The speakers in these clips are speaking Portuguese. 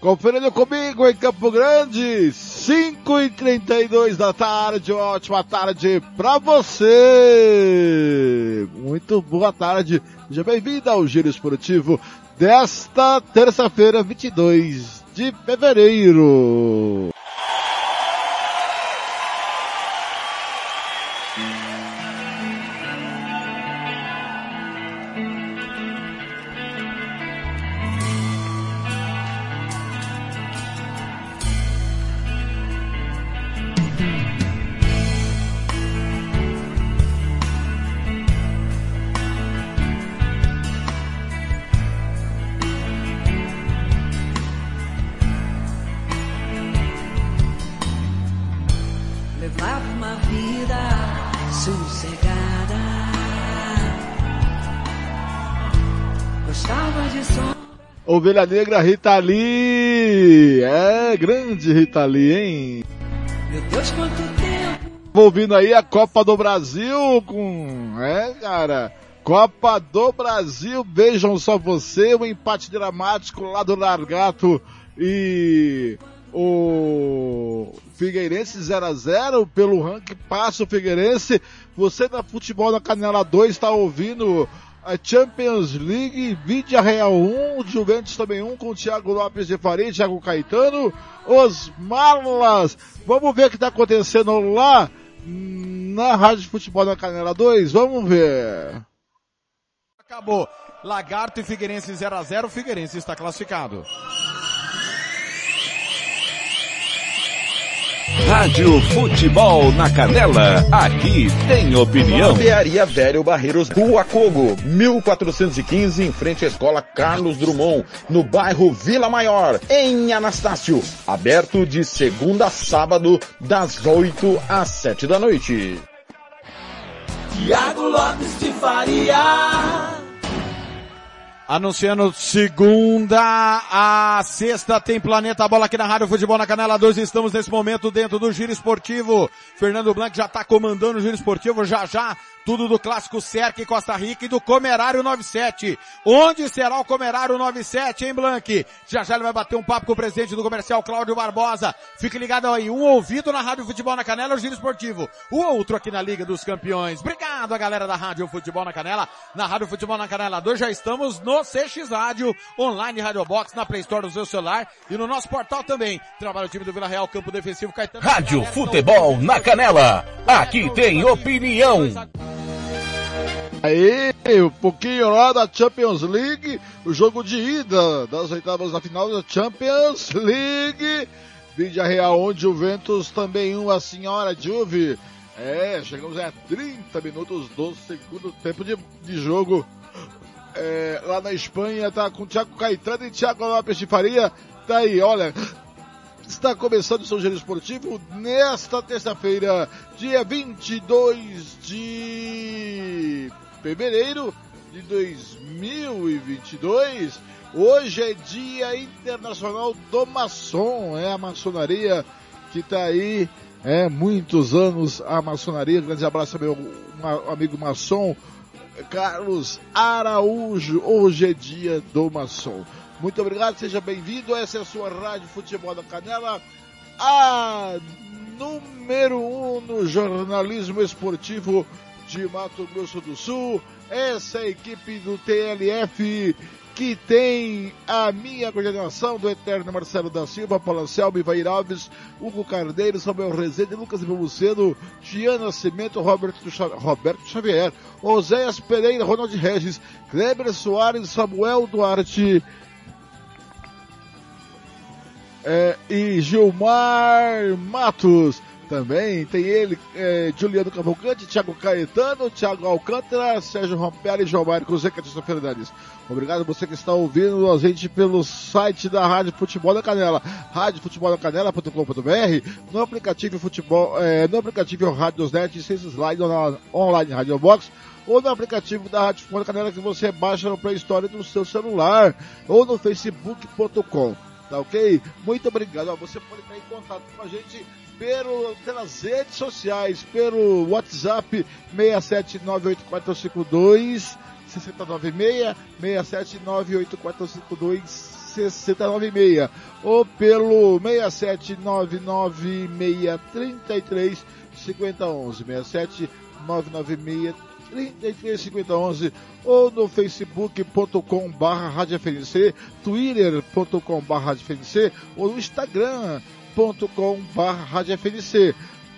Conferindo comigo em Campo Grande, 5 e 32 da tarde, ótima tarde pra você! Muito boa tarde, seja bem-vindo ao Giro Esportivo desta terça-feira, 22 de fevereiro. Ovelha Negra Rita Lee, é grande Rita Lee, hein? Meu Deus, quanto tempo. Ouvindo aí a Copa do Brasil com, é cara, Copa do Brasil, vejam só você, um empate dramático lá do Largato e o Figueirense 0 a 0 pelo ranking passa o Figueirense. Você da Futebol na Canela 2 está ouvindo a Champions League, Vídea Real 1, Juventus também 1 com Thiago Lopes de Faria, Thiago Caetano, os Malas. Vamos ver o que está acontecendo lá na Rádio Futebol na Canela 2, vamos ver. Acabou. Lagarto e Figueirense 0 a 0 Figueirense está classificado. Rádio Futebol na Canela, aqui tem opinião. Barbearia Velho Barreiros, Rua Cogo, 1415, em frente à Escola Carlos Drummond, no bairro Vila Maior, em Anastácio. Aberto de segunda a sábado, das 8 às 7 da noite. Tiago Lopes de Faria. Anunciando segunda a sexta tem Planeta Bola aqui na Rádio Futebol na Canela 2. Estamos nesse momento dentro do Giro Esportivo. Fernando Blanc já está comandando o Giro Esportivo já já. Tudo do clássico Cerque Costa Rica e do Comerário 97. Onde será o Comerário 97, hein, Blanc? Já já ele vai bater um papo com o presidente do comercial, Cláudio Barbosa. Fique ligado aí. Um ouvido na Rádio Futebol na Canela, o Giro Esportivo. O outro aqui na Liga dos Campeões. Obrigado a galera da Rádio Futebol na Canela. Na Rádio Futebol na Canela 2 já estamos no CX Rádio, online Rádio Box, na Play Store do seu celular e no nosso portal também. Trabalha o time do Vila Real, Campo Defensivo, Caetano. Rádio Futebol na Canela, aqui tem opinião. Aí, um pouquinho lá da Champions League, o jogo de ida das oitavas da final da Champions League. Vídea Real onde o Ventus também uma senhora Juve. É, chegamos a 30 minutos do segundo tempo de, de jogo. É, lá na Espanha tá com Thiago Caetano e Thiago Lopes de Faria. Tá aí, olha, está começando o seu giro esportivo nesta terça-feira, dia 22 de fevereiro de 2022. Hoje é Dia Internacional do Maçom, é a maçonaria que está aí, é muitos anos a maçonaria. Grande abraço meu ma- amigo maçom Carlos Araújo. Hoje é Dia do Maçom. Muito obrigado, seja bem-vindo. Essa é a sua Rádio Futebol da Canela, a número um no jornalismo esportivo de Mato Grosso do Sul. Essa é a equipe do TLF que tem a minha coordenação do Eterno Marcelo da Silva, Paulo Anselmo, Ivair Alves, Hugo Carneiro, Samuel Rezende, Lucas Ivamuceno, Gian Nascimento, Roberto, Roberto Xavier, Oséias Pereira, Ronald Regis, Kleber Soares, Samuel Duarte, é, e Gilmar Matos. Também tem ele, é, Juliano Cavalcante, Thiago Caetano, Thiago Alcântara, Sérgio Rompelli e João Mário Zé Catista Fernandes. Obrigado a você que está ouvindo a gente pelo site da Rádio Futebol da Canela, radiofutebol-da-canela.com.br, no aplicativo futebol, é, no aplicativo Rádiosnet, Net, Slide online Radio Box, ou no aplicativo da Rádio Futebol da Canela que você baixa no Play Store do seu celular, ou no facebook.com. Tá ok? Muito obrigado. Você pode estar em contato com a gente pelo, pelas redes sociais, pelo WhatsApp 6798452 6096, 6798452 6096 ou pelo 6799633 5011 67996 335011 ou no facebook.com barra twitter.com barra ou no instagram.com barra FNC.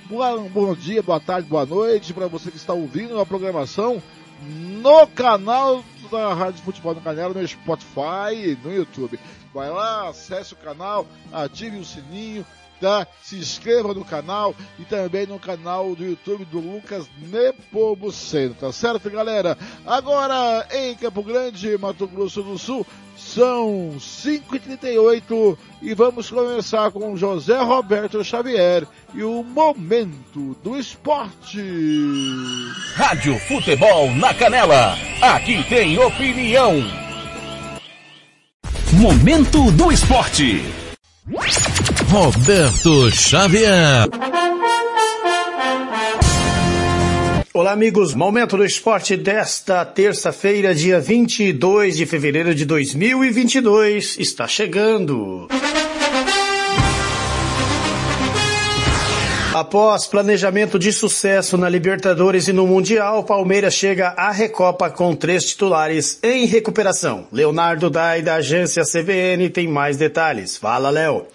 Bom dia, boa tarde, boa noite para você que está ouvindo a programação no canal da Rádio Futebol no Canela, no Spotify, no YouTube. Vai lá, acesse o canal, ative o sininho, tá? Se inscreva no canal e também no canal do YouTube do Lucas Nepomuceno, tá certo, galera? Agora, em Campo Grande, Mato Grosso do Sul, são 5h38 e vamos começar com José Roberto Xavier e o Momento do Esporte. Rádio Futebol na Canela. Aqui tem opinião. Momento do Esporte. Roberto Xavier. Olá, amigos. Momento do esporte desta terça-feira, dia 22 de fevereiro de 2022, está chegando. Após planejamento de sucesso na Libertadores e no Mundial, Palmeiras chega à Recopa com três titulares em recuperação. Leonardo Dai, da agência CVN, tem mais detalhes. Fala, Léo.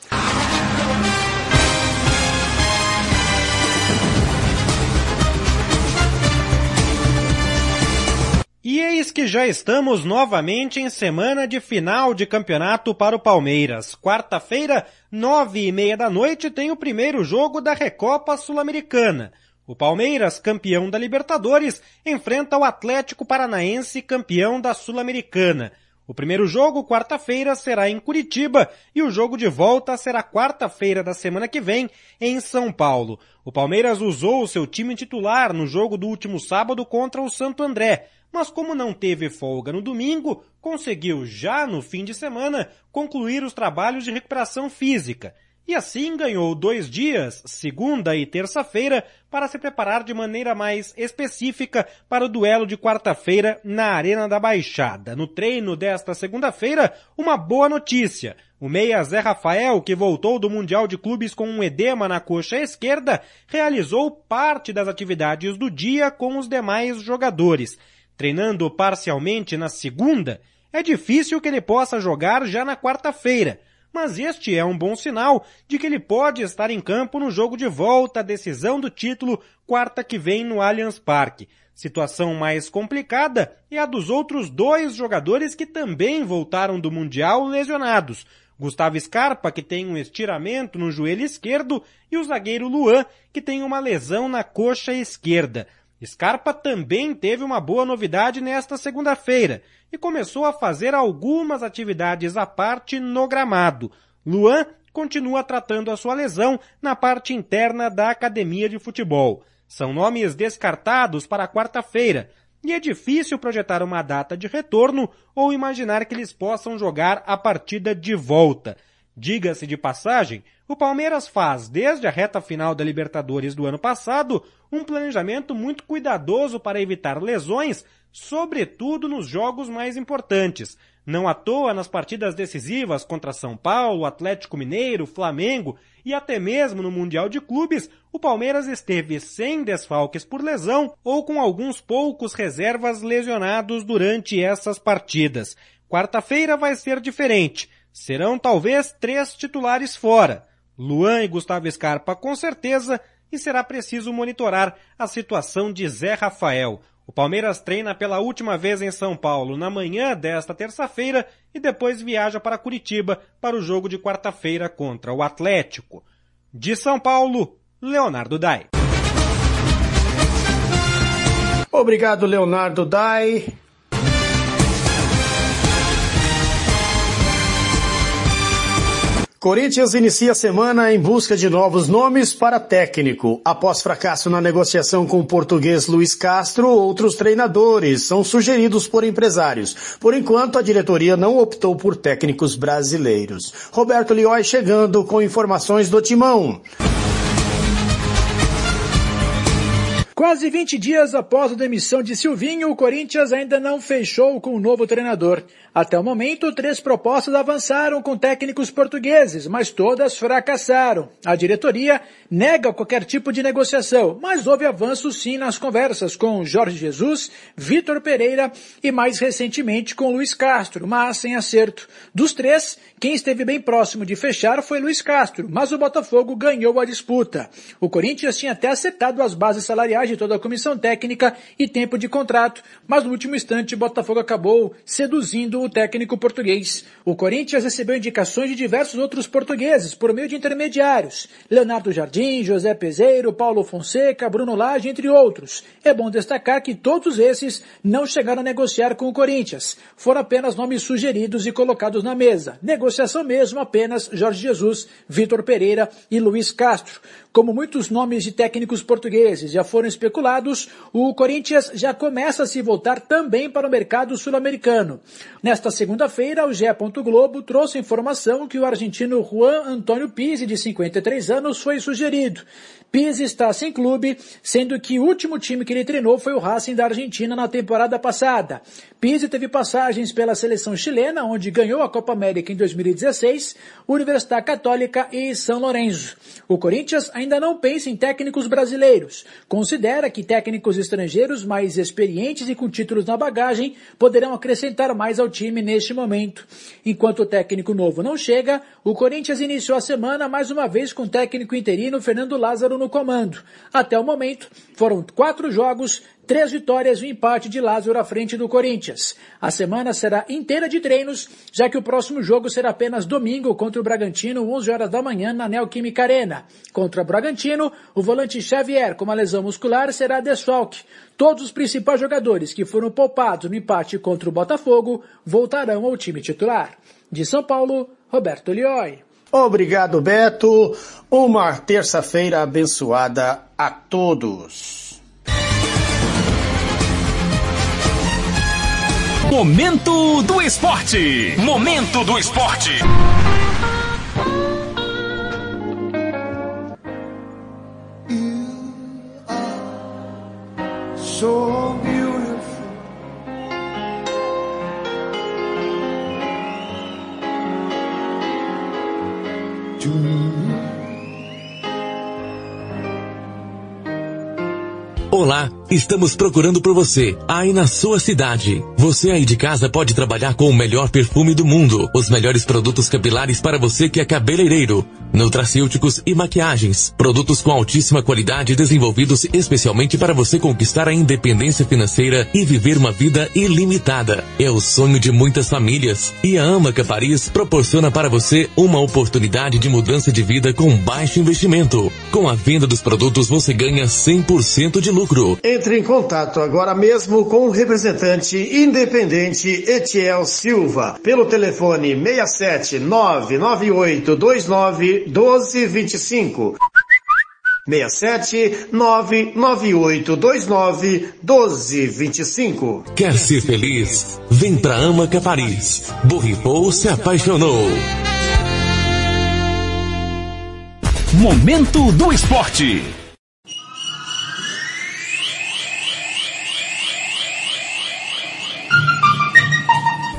Que já estamos novamente em semana de final de campeonato para o Palmeiras. Quarta-feira, nove e meia da noite, tem o primeiro jogo da Recopa Sul-Americana. O Palmeiras, campeão da Libertadores, enfrenta o Atlético Paranaense, campeão da Sul-Americana. O primeiro jogo, quarta-feira, será em Curitiba e o jogo de volta será quarta-feira da semana que vem, em São Paulo. O Palmeiras usou o seu time titular no jogo do último sábado contra o Santo André mas como não teve folga no domingo, conseguiu já no fim de semana concluir os trabalhos de recuperação física. E assim ganhou dois dias, segunda e terça-feira, para se preparar de maneira mais específica para o duelo de quarta-feira na Arena da Baixada. No treino desta segunda-feira, uma boa notícia. O meia Zé Rafael, que voltou do Mundial de Clubes com um edema na coxa esquerda, realizou parte das atividades do dia com os demais jogadores treinando parcialmente na segunda, é difícil que ele possa jogar já na quarta-feira, mas este é um bom sinal de que ele pode estar em campo no jogo de volta à decisão do título quarta que vem no Allianz Parque. Situação mais complicada é a dos outros dois jogadores que também voltaram do Mundial lesionados. Gustavo Scarpa, que tem um estiramento no joelho esquerdo, e o zagueiro Luan, que tem uma lesão na coxa esquerda. Scarpa também teve uma boa novidade nesta segunda-feira e começou a fazer algumas atividades à parte no gramado. Luan continua tratando a sua lesão na parte interna da academia de futebol. São nomes descartados para quarta-feira e é difícil projetar uma data de retorno ou imaginar que eles possam jogar a partida de volta. Diga-se de passagem, o Palmeiras faz, desde a reta final da Libertadores do ano passado, um planejamento muito cuidadoso para evitar lesões, sobretudo nos jogos mais importantes. Não à toa, nas partidas decisivas contra São Paulo, Atlético Mineiro, Flamengo e até mesmo no Mundial de Clubes, o Palmeiras esteve sem desfalques por lesão ou com alguns poucos reservas lesionados durante essas partidas. Quarta-feira vai ser diferente serão talvez três titulares fora, Luan e Gustavo Scarpa com certeza, e será preciso monitorar a situação de Zé Rafael. O Palmeiras treina pela última vez em São Paulo na manhã desta terça-feira e depois viaja para Curitiba para o jogo de quarta-feira contra o Atlético. De São Paulo, Leonardo Dai. Obrigado, Leonardo Dai. Corinthians inicia a semana em busca de novos nomes para técnico. Após fracasso na negociação com o português Luiz Castro, outros treinadores são sugeridos por empresários. Por enquanto, a diretoria não optou por técnicos brasileiros. Roberto Lioi chegando com informações do Timão. Quase 20 dias após a demissão de Silvinho, o Corinthians ainda não fechou com o novo treinador. Até o momento, três propostas avançaram com técnicos portugueses, mas todas fracassaram. A diretoria nega qualquer tipo de negociação, mas houve avanço sim nas conversas com Jorge Jesus, Vitor Pereira e mais recentemente com Luiz Castro, mas sem acerto. Dos três, quem esteve bem próximo de fechar foi Luiz Castro, mas o Botafogo ganhou a disputa. O Corinthians tinha até acertado as bases salariais de toda a comissão técnica e tempo de contrato, mas no último instante Botafogo acabou seduzindo o técnico português. O Corinthians recebeu indicações de diversos outros portugueses por meio de intermediários. Leonardo Jardim, José Peseiro, Paulo Fonseca, Bruno Lage, entre outros. É bom destacar que todos esses não chegaram a negociar com o Corinthians. Foram apenas nomes sugeridos e colocados na mesa. Negociação mesmo apenas Jorge Jesus, Vitor Pereira e Luiz Castro. Como muitos nomes de técnicos portugueses já foram especulados, o Corinthians já começa a se voltar também para o mercado sul-americano. Nesta segunda-feira, o GE. Globo trouxe informação que o argentino Juan Antônio Pizzi, de 53 anos, foi sugerido. Pizzi está sem clube, sendo que o último time que ele treinou foi o Racing da Argentina na temporada passada. Pizzi teve passagens pela seleção chilena, onde ganhou a Copa América em 2016, Universidade Católica e São Lourenço. O Corinthians ainda não pensa em técnicos brasileiros. Considera que técnicos estrangeiros mais experientes e com títulos na bagagem poderão acrescentar mais ao time neste momento. Enquanto o técnico novo não chega, o Corinthians iniciou a semana mais uma vez com o técnico interino Fernando Lázaro no comando. Até o momento, foram quatro jogos, três vitórias e um empate de Lázaro à frente do Corinthians. A semana será inteira de treinos, já que o próximo jogo será apenas domingo contra o Bragantino, 11 horas da manhã, na Neoquímica Arena. Contra o Bragantino, o volante Xavier, com uma lesão muscular, será desfalque. Todos os principais jogadores que foram poupados no empate contra o Botafogo voltarão ao time titular. De São Paulo, Roberto Lioi. Obrigado, Beto. Uma terça-feira abençoada a todos. Momento do Esporte. Momento do Esporte. So beautiful. Olá, estamos procurando por você, aí na sua cidade. Você aí de casa pode trabalhar com o melhor perfume do mundo, os melhores produtos capilares para você que é cabeleireiro, nutracêuticos e maquiagens, produtos com altíssima qualidade desenvolvidos especialmente para você conquistar a independência financeira e viver uma vida ilimitada. É o sonho de muitas famílias e a Amaca Paris proporciona para você uma oportunidade de mudança de vida com baixo investimento. Com a venda dos produtos você ganha 100% de lucro. Entre em contato agora mesmo com o representante independente Etiel Silva pelo telefone 67 998 29 1225. 67 998 29 1225. Quer ser feliz? Vem pra Amaca Paris. Borripou se apaixonou. Momento do Esporte.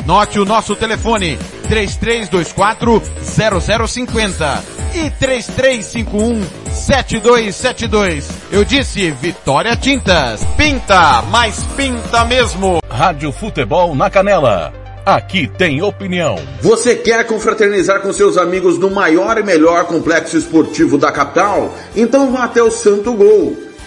Anote o nosso telefone. 3324 0050 e 3351 7272. Eu disse Vitória Tintas. Pinta, mas pinta mesmo. Rádio Futebol na Canela. Aqui tem opinião. Você quer confraternizar com seus amigos no maior e melhor complexo esportivo da capital? Então vá até o Santo Gol.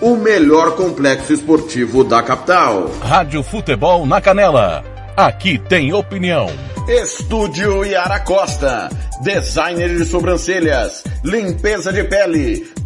o melhor complexo esportivo da capital. Rádio Futebol na Canela. Aqui tem opinião. Estúdio Yara Costa, designer de sobrancelhas, limpeza de pele,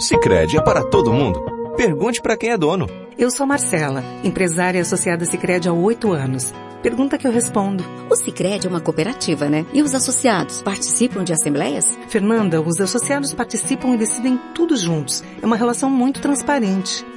Sicredi é para todo mundo. Pergunte para quem é dono. Eu sou Marcela, empresária associada Sicredi há oito anos. Pergunta que eu respondo. O Sicredi é uma cooperativa, né? E os associados participam de assembleias? Fernanda, os associados participam e decidem tudo juntos. É uma relação muito transparente.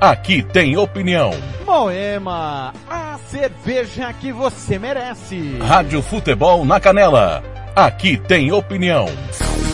Aqui tem opinião. Moema, a cerveja que você merece. Rádio Futebol na Canela. Aqui tem opinião.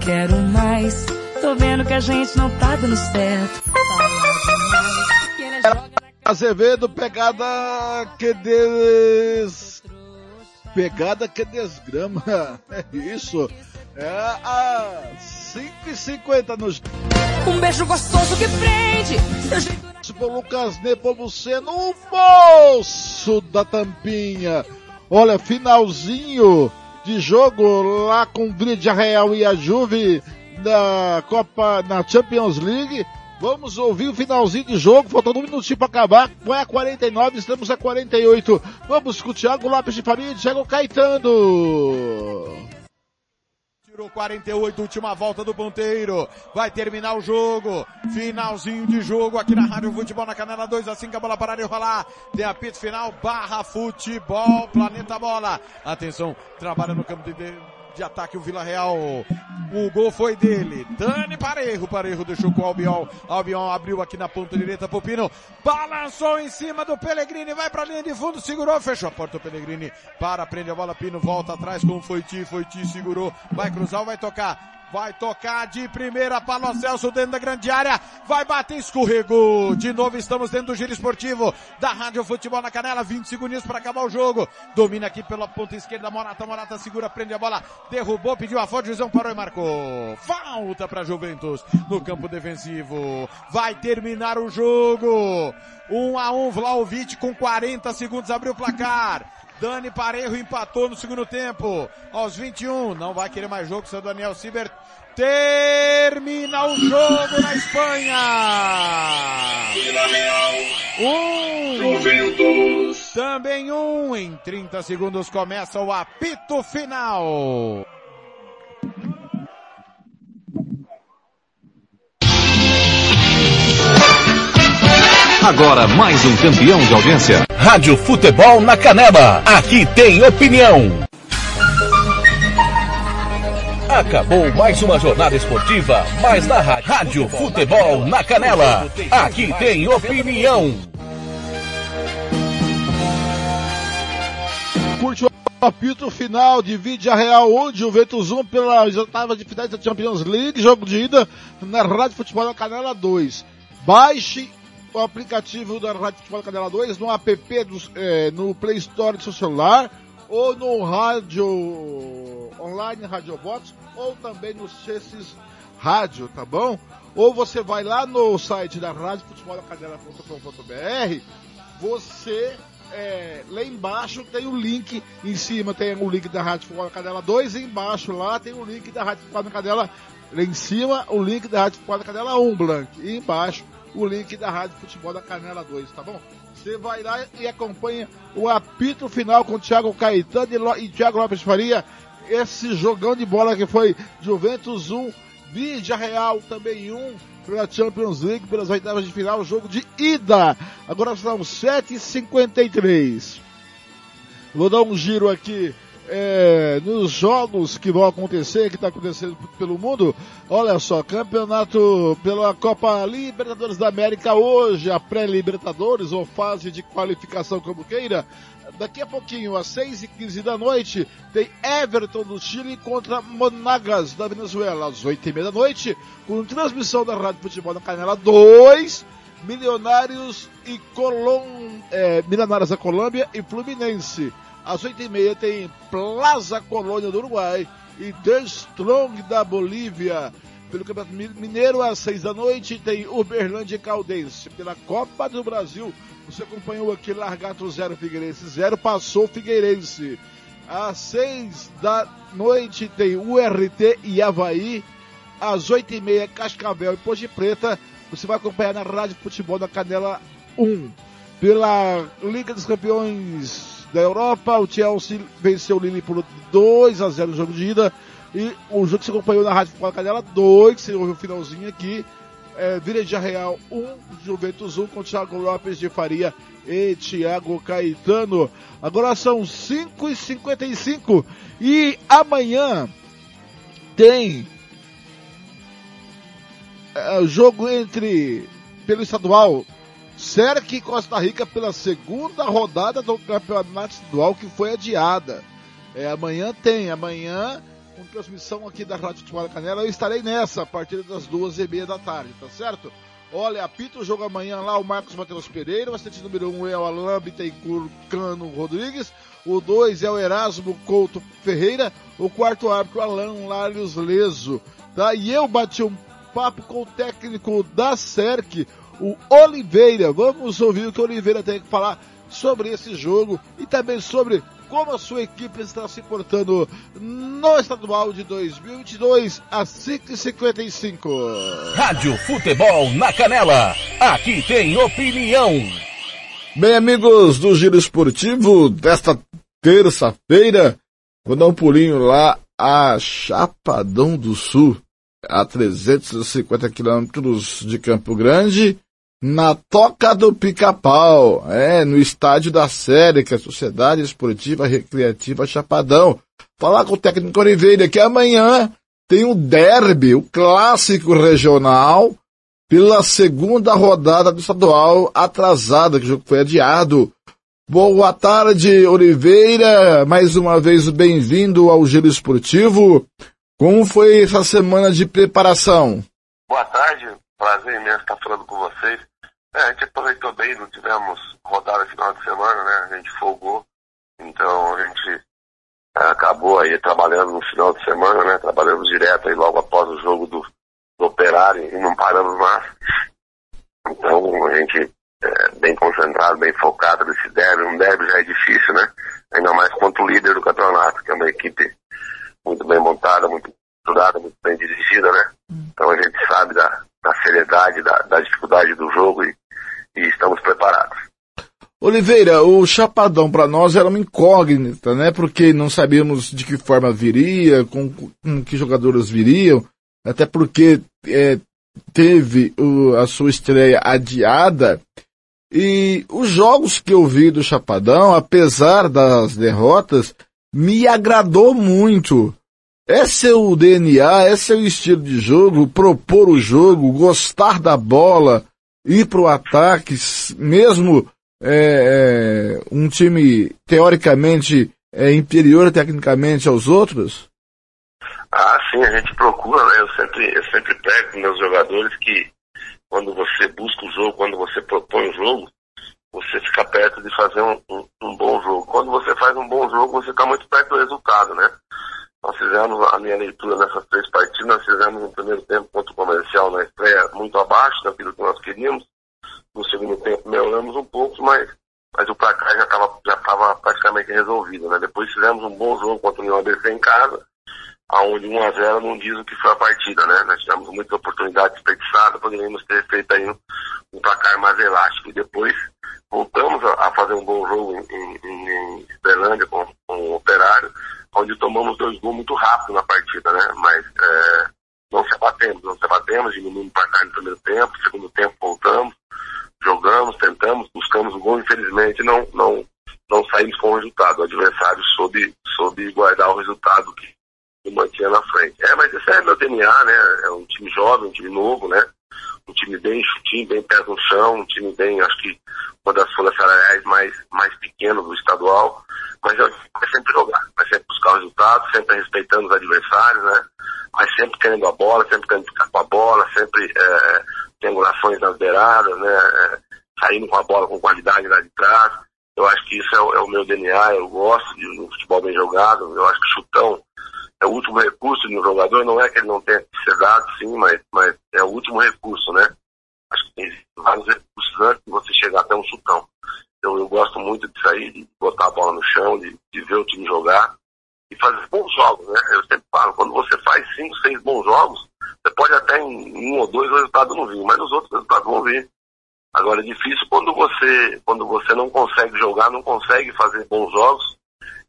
Quero mais, tô vendo que a gente não tá dando certo. Azevedo, pegada que des... Pegada que desgrama. É isso. É a 5h50 nos... Um beijo gostoso que prende. Por Lucas Nepomuceno, o moço da tampinha. Olha, finalzinho de jogo lá com o Vídea Real e a Juve na Copa, na Champions League. Vamos ouvir o finalzinho de jogo, faltando um minutinho para acabar. Vai a 49, estamos a 48. Vamos com o Thiago Lopes de Família e Thiago Caetano. Tirou 48, última volta do ponteiro. Vai terminar o jogo. Finalzinho de jogo aqui na Rádio Futebol na Canela 2, assim que a bola parar de rolar. Tem apito final, barra futebol, planeta bola. Atenção, trabalha no campo de de ataque o Vila Real. O gol foi dele. Dani Parejo. Parejo deixou com o Albion. Albion abriu aqui na ponta direita pro Pino. Balançou em cima do Pellegrini. Vai pra linha de fundo. Segurou. Fechou a porta o Pellegrini. Para, prende a bola. Pino volta atrás com o Foiti. Foiti segurou. Vai cruzar, vai tocar. Vai tocar de primeira para o Celso dentro da grande área. Vai bater, escorregou. De novo estamos dentro do giro esportivo da Rádio Futebol na Canela. 20 segundos para acabar o jogo. Domina aqui pela ponta esquerda. Morata, Morata segura, prende a bola. Derrubou, pediu a foto. Juizão parou e marcou. Falta para Juventus no campo defensivo. Vai terminar o jogo. 1 um a 1 um, Vlaovic com 40 segundos abriu o placar. Dani Parejo empatou no segundo tempo. Aos 21, não vai querer mais jogo, seu Daniel Siber. Termina o jogo na Espanha. Um. Também um. Em 30 segundos começa o apito final. Agora mais um campeão de audiência. Rádio Futebol na Canela. Aqui tem opinião. Acabou mais uma jornada esportiva, mas na Rádio Futebol na Canela. Aqui tem opinião. Curte o apito final de Vídea Real, onde o Juventus 1 pelas oitavas de finais da Champions League, jogo de ida na Rádio Futebol na Canela 2. Baixe o aplicativo da Rádio Futebol Canela 2 no app do, é, no Play Store do seu celular ou no rádio online Rádio Box ou também no Chesses Rádio, tá bom? Ou você vai lá no site da Rádio Futebol da Canela.com.br, você é, lá embaixo tem o link, em cima tem o link da Rádio Futebol da Canela 2, e embaixo lá tem o link da Rádio Futebol da lá em cima o link da Rádio Futebol da Canela 1, Blank, e embaixo o link da Rádio Futebol da Canela 2, tá bom? Você vai lá e acompanha o apito final com o Thiago Caetano e Thiago Lopes Faria. Esse jogão de bola que foi Juventus 1, Vídea Real também 1, pela Champions League, pelas oitavas de final, jogo de ida. Agora são 7h53. Vou dar um giro aqui é, nos jogos que vão acontecer, que está acontecendo pelo mundo. Olha só, campeonato pela Copa Libertadores da América hoje, a pré-Libertadores, ou fase de qualificação como queira. Daqui a pouquinho, às 6h15 da noite, tem Everton do Chile contra Monagas da Venezuela, às 8h30 da noite, com transmissão da Rádio Futebol na Canela 2. Milionários e Colom, é, Milionários da Colômbia e Fluminense. Às oito e meia tem Plaza Colônia do Uruguai e The Strong da Bolívia. Pelo Campeonato Mineiro, às seis da noite, tem Uberlândia e Caldense. Pela Copa do Brasil, você acompanhou aqui Largato 0, Figueirense 0, passou Figueirense. Às seis da noite tem URT e Havaí. Às oito e meia, Cascavel e Ponte Preta. Você vai acompanhar na Rádio Futebol da Canela 1. Pela Liga dos Campeões da Europa, o Chelsea venceu o por 2 a 0 no jogo de ida. E o jogo que você acompanhou na Rádio Futebol Canela 2, que você ouviu o finalzinho aqui. É, Vireja Real 1, Juventus 1 com Thiago Lopes de Faria e Thiago Caetano. Agora são 5h55 e amanhã tem é, jogo entre pelo estadual Cerque Costa Rica pela segunda rodada do campeonato estadual que foi adiada. É, amanhã tem, amanhã com transmissão aqui da Rádio Futebol Canela, eu estarei nessa a partir das duas e meia da tarde, tá certo? Olha, apita o jogo amanhã lá o Marcos Matheus Pereira, o assistente número 1 um é o Alain Bittencourt Cano Rodrigues, o 2 é o Erasmo Couto Ferreira, o quarto árbitro Alan Larios Leso, tá? E eu bati um papo com o técnico da SERC, o Oliveira. Vamos ouvir o que o Oliveira tem que falar sobre esse jogo e também sobre como a sua equipe está se portando no estadual de 2022 a 5h55. Rádio Futebol na Canela. Aqui tem opinião. Bem, amigos do Giro Esportivo, desta terça-feira, vou dar um pulinho lá a Chapadão do Sul, a 350 quilômetros de Campo Grande, na Toca do Pica-Pau, é, no estádio da Série, que é a Sociedade Esportiva Recreativa Chapadão. falar com o técnico Oliveira que amanhã tem o derby, o clássico regional, pela segunda rodada do estadual atrasada, que o jogo foi adiado. Boa tarde, Oliveira. Mais uma vez, bem-vindo ao Giro Esportivo. Como foi essa semana de preparação? Boa tarde, prazer imenso estar falando com vocês. É, a gente aproveitou bem, não tivemos rodada final de semana, né? A gente folgou. Então a gente é, acabou aí trabalhando no final de semana, né? Trabalhamos direto aí logo após o jogo do, do Operário e não paramos mais. Então a gente é, bem concentrado, bem focado nesse derby. Um derby já é difícil, né? Ainda mais contra o líder do campeonato, que é uma equipe muito bem montada, muito estruturada, muito bem dirigida, né? Então a gente sabe da, da seriedade, da, da dificuldade do jogo e, e estamos preparados. Oliveira, o Chapadão para nós era uma incógnita, né? Porque não sabíamos de que forma viria, com, com que jogadores viriam, até porque é, teve o, a sua estreia adiada. E os jogos que eu vi do Chapadão, apesar das derrotas, me agradou muito. É o DNA, é o estilo de jogo, propor o jogo, gostar da bola, ir para o ataque, mesmo é, é, um time teoricamente é, inferior tecnicamente aos outros? Ah, sim, a gente procura, né? Eu sempre, eu sempre pego meus jogadores que quando você busca o jogo, quando você propõe o jogo, você fica perto de fazer um, um, um bom jogo. Quando você faz um bom jogo, você está muito perto do resultado, né? Nós fizemos a minha leitura nessas três partidas, nós fizemos no primeiro tempo contra o comercial na estreia muito abaixo daquilo que nós queríamos. No segundo tempo melhoramos um pouco, mas, mas o placar já estava já tava praticamente resolvido. Né? Depois fizemos um bom jogo contra o União ABC em casa, aonde 1 a 0 não diz o que foi a partida. Né? Nós tivemos muita oportunidade desperdiçada, poderíamos ter feito aí um, um placar mais elástico. E depois voltamos a, a fazer um bom jogo em, em, com, com o Operário, onde tomamos dois gols muito rápido na partida, né? Mas é, não se abatemos, não se abatemos, diminuímos o placar no primeiro tempo, segundo tempo voltamos, jogamos, tentamos, buscamos o gol, infelizmente não, não, não saímos com o resultado. O adversário soube, soube guardar o resultado que, que mantinha na frente. É, mas esse é meu DNA, né? É um time jovem, um time novo, né? Um time bem chutinho, bem pé no chão, um time bem, acho que uma das folhas salariais mais, mais pequenas do estadual. Mas é, sempre jogar, vai sempre buscar o resultado, sempre respeitando os adversários, né? Mas sempre querendo a bola, sempre querendo ficar com a bola, sempre é, triangulações nas beiradas, né? É, saindo com a bola com qualidade lá de trás. Eu acho que isso é o, é o meu DNA, eu gosto de um futebol bem jogado, eu acho que chutão é o último recurso de um jogador, não é que ele não tenha que ser dado, sim, mas, mas é o último recurso, né? Acho que tem vários recursos antes de você chegar até um chutão. Eu, eu gosto muito de sair, de botar a bola no chão, de, de ver o time jogar e fazer bons jogos, né? Eu sempre falo, quando você faz cinco, seis bons jogos, você pode até em um ou dois resultados não vir, mas os outros resultados vão vir. Agora é difícil quando você, quando você não consegue jogar, não consegue fazer bons jogos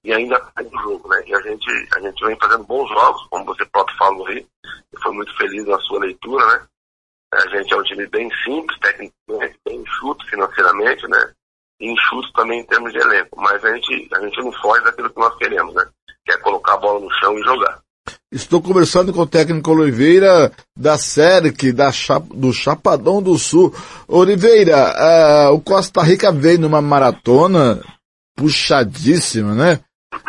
e ainda cai no jogo, né? E a gente, a gente vem fazendo bons jogos, como você próprio falou aí, e foi muito feliz na sua leitura, né? A gente é um time bem simples, tecnicamente, bem enxuto financeiramente, né? Enxuto também em termos de elenco, mas a gente, a gente não foge daquilo que nós queremos, né? Que é colocar a bola no chão e jogar. Estou conversando com o técnico Oliveira da SERC, da do Chapadão do Sul. Oliveira, uh, o Costa Rica veio numa maratona puxadíssima, né?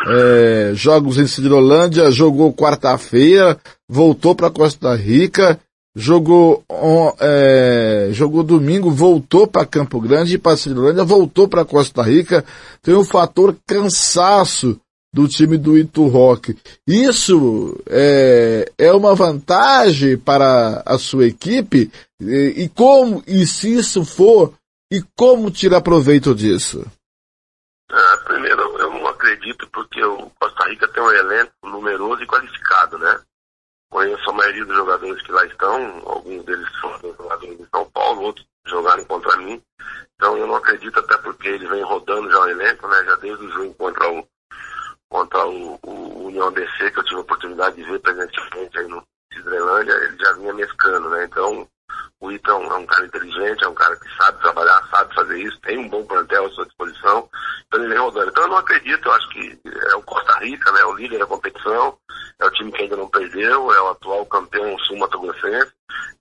É, jogos em Cidrolândia, jogou quarta-feira, voltou para Costa Rica, jogou é, jogou domingo, voltou para Campo Grande, para Cidrolândia, voltou para Costa Rica. Tem o fator cansaço do time do Itu Rock. Isso é, é uma vantagem para a sua equipe? E, e como, e se isso for, e como tirar proveito disso? É, primeiro, eu não acredito porque o Costa Rica tem um elenco numeroso e qualificado, né? Conheço a maioria dos jogadores que lá estão, alguns deles foram jogadores de São Paulo, outros jogaram contra mim. Então eu não acredito até porque ele vem rodando já o elenco, né? Já desde o jogo contra o contra o, o União DC, que eu tive a oportunidade de ver presencialmente aí no Cidrelândia, ele já vinha mescando, né? Então, O Ito é um, é um cara inteligente, é um cara que sabe trabalhar, sabe fazer isso, tem um bom plantel à sua disposição. Então ele vem rodando. Então eu não acredito, eu acho que é o Costa Rica, né? O líder da competição, é o time que ainda não perdeu, é o atual campeão sul-mato-grossense.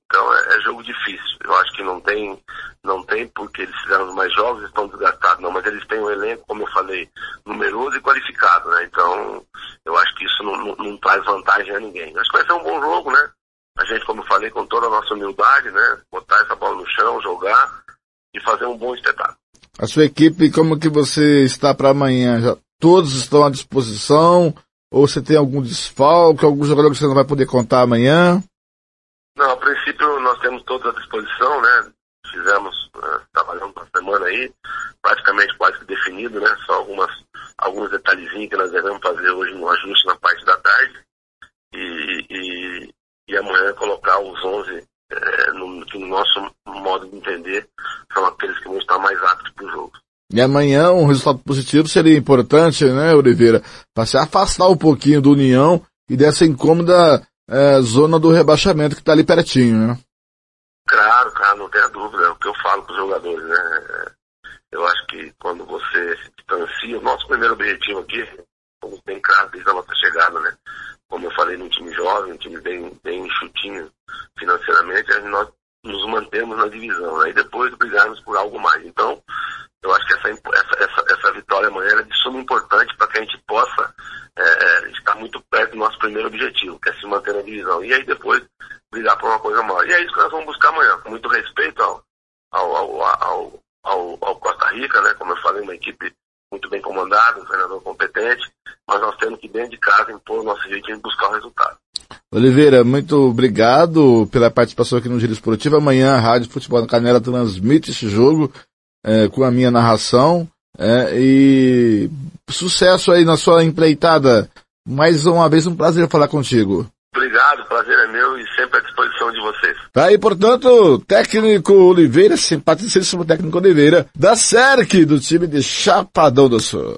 Então é, é, jogo difícil. Eu acho que não tem, não tem porque eles fizeram mais jogos, estão desgastados, não, mas eles têm um elenco, como eu falei, numeroso e qualificado, né? Então eu acho que isso não, não, não traz vantagem a ninguém. Acho que vai ser um bom jogo, né? A gente, como eu falei, com toda a nossa humildade, né? Botar essa bola no chão, jogar e fazer um bom espetáculo. A sua equipe, como que você está para amanhã? Já todos estão à disposição? Ou você tem algum desfalque, algum jogador que você não vai poder contar amanhã? Não, a princípio nós temos todos à disposição, né? Fizemos, uh, trabalhando uma semana aí, praticamente quase que definido, né? Só algumas, alguns detalhezinhos que nós devemos fazer hoje no ajuste na parte da tarde. E, e, e amanhã colocar os 11 é, no, que no nosso modo de entender são aqueles que vão estar mais aptos para o jogo. E amanhã um resultado positivo seria importante, né, Oliveira? Para se afastar um pouquinho do União e dessa incômoda é, zona do rebaixamento que está ali pertinho, né? Claro, cara, não tenha dúvida. É o que eu falo para os jogadores, né? Eu acho que quando você se distancia, o nosso primeiro objetivo aqui, como bem claro desde a nossa chegada, né? Como eu falei, num time jovem, um time bem, bem chutinho financeiramente, nós nos mantemos na divisão, né? Depois brigarmos por algo mais. Então, eu acho que essa, essa, essa, essa vitória amanhã é de suma importância para que a gente possa é, é, estar muito perto do nosso primeiro objetivo, que é se manter na divisão. E aí depois brigar por uma coisa maior. E é isso que nós vamos buscar amanhã, com muito respeito ao, ao, ao, ao, ao Costa Rica, né? Como eu falei, uma equipe muito bem comandada, um treinador competente, mas nós temos que dentro de casa impor o nosso jeito de buscar o resultado. Oliveira, muito obrigado pela participação aqui no Giro Esportivo. Amanhã a Rádio Futebol na Canela transmite esse jogo é, com a minha narração. É, e sucesso aí na sua empreitada. Mais uma vez, um prazer falar contigo. Obrigado, prazer é meu e sempre à disposição de vocês. Tá aí, portanto, técnico Oliveira, simpaticíssimo técnico Oliveira, da SERC, do time de Chapadão do Sul.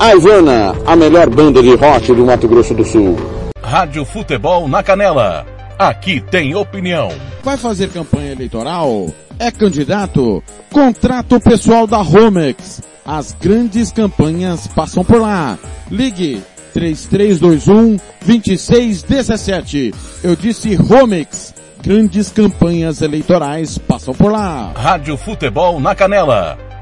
A Ivana, a melhor banda de rock do Mato Grosso do Sul. Rádio Futebol na Canela. Aqui tem opinião. Vai fazer campanha eleitoral? É candidato? Contrato pessoal da Romex. As grandes campanhas passam por lá. Ligue 3321 2617. Eu disse Romex. Grandes campanhas eleitorais passam por lá. Rádio Futebol na Canela.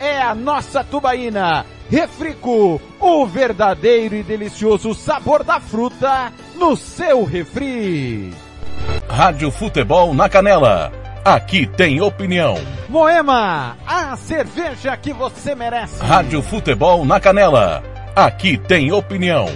é a nossa tubaína. Refrico, o verdadeiro e delicioso sabor da fruta no seu refri. Rádio Futebol na Canela. Aqui tem opinião. Moema, a cerveja que você merece. Rádio Futebol na Canela. Aqui tem opinião.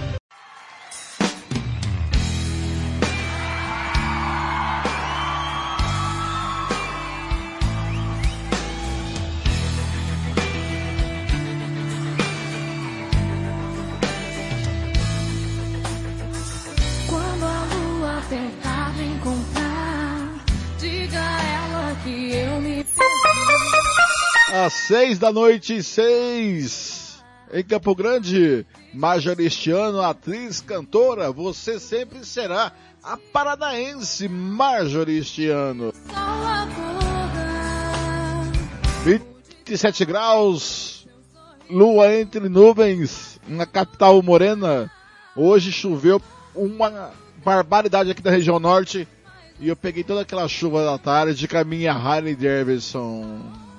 Seis da noite, seis. Em Campo Grande, Majoristiano, atriz, cantora, você sempre será a paranaense Majoristiano. 27 graus, lua entre nuvens, na capital morena. Hoje choveu uma barbaridade aqui da região norte e eu peguei toda aquela chuva da tarde com a minha Harley Davidson.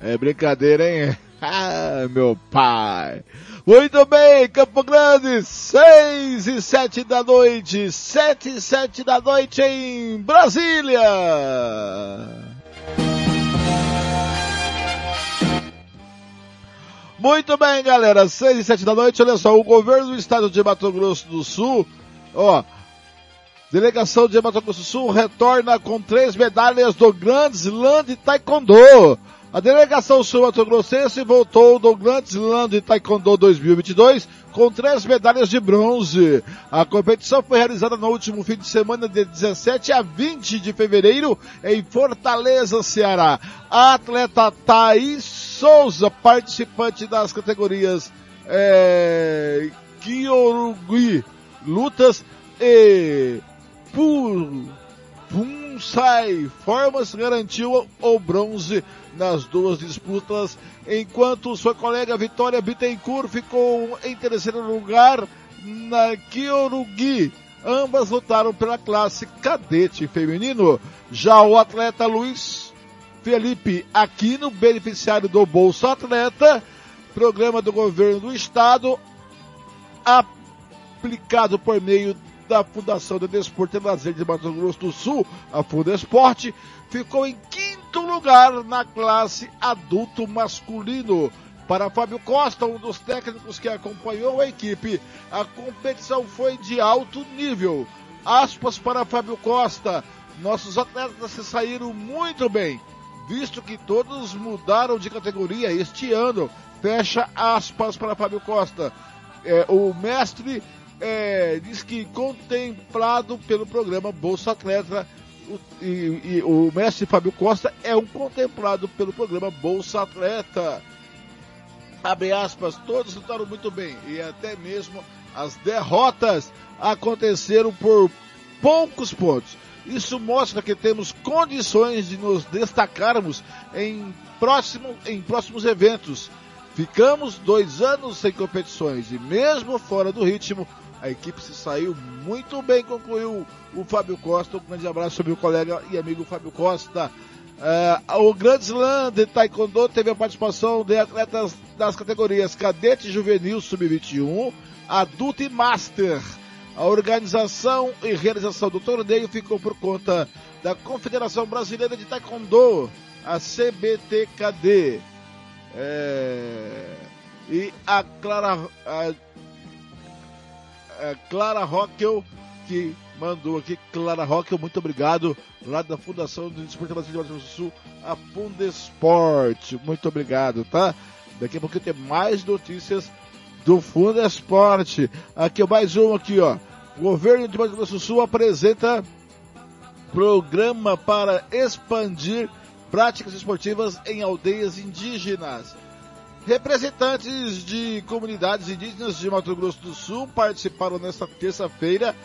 É brincadeira, hein? Ah, meu pai. Muito bem, Campo Grande, 6 e 7 da noite, 7 e 7 da noite em Brasília. Muito bem, galera, 6 e 7 da noite, olha só, o governo do estado de Mato Grosso do Sul, ó, delegação de Mato Grosso do Sul retorna com três medalhas do Grand Slam de Taekwondo. A delegação sul-mato-grossense voltou do Grand Slam de Taekwondo 2022 com três medalhas de bronze. A competição foi realizada no último fim de semana de 17 a 20 de fevereiro em Fortaleza, Ceará. A atleta Thaís Souza, participante das categorias é, Kyorugi, lutas e Pul, Punsai Formas garantiu o bronze nas duas disputas, enquanto sua colega Vitória Bittencourt ficou em terceiro lugar na Kyorugi. Ambas lutaram pela classe cadete feminino. Já o atleta Luiz Felipe Aquino, beneficiário do Bolsa Atleta, programa do governo do estado, aplicado por meio da Fundação de Desporto e Lazer de Mato Grosso do Sul, a Fundesporte, ficou em quinto lugar na classe adulto masculino. Para Fábio Costa, um dos técnicos que acompanhou a equipe, a competição foi de alto nível. Aspas para Fábio Costa, nossos atletas se saíram muito bem, visto que todos mudaram de categoria este ano. Fecha aspas para Fábio Costa. É, o mestre é, diz que contemplado pelo programa Bolsa Atleta, o, e, e, o mestre Fábio Costa é um contemplado pelo programa Bolsa Atleta. Abre aspas, todos lutaram muito bem e até mesmo as derrotas aconteceram por poucos pontos. Isso mostra que temos condições de nos destacarmos em, próximo, em próximos eventos. Ficamos dois anos sem competições e mesmo fora do ritmo, a equipe se saiu muito bem, concluiu o Fábio Costa. Um grande abraço ao meu colega e amigo Fábio Costa. Uh, o Grand Slam de Taekwondo teve a participação de atletas das categorias Cadete Juvenil Sub-21, Adulto e Master. A organização e realização do torneio ficou por conta da Confederação Brasileira de Taekwondo, a CBTKD. É... E a Clara, a, a Clara Rockel, que mandou aqui, Clara Rockel, muito obrigado, lá da Fundação do Desporto Brasileiro do Sul, a Fundesport, muito obrigado, tá? Daqui a pouquinho tem mais notícias do Fundesport. Aqui mais um aqui, ó. Governo de Mato Grosso do Sul apresenta programa para expandir práticas esportivas em aldeias indígenas. Representantes de comunidades indígenas de Mato Grosso do Sul participaram nesta terça-feira,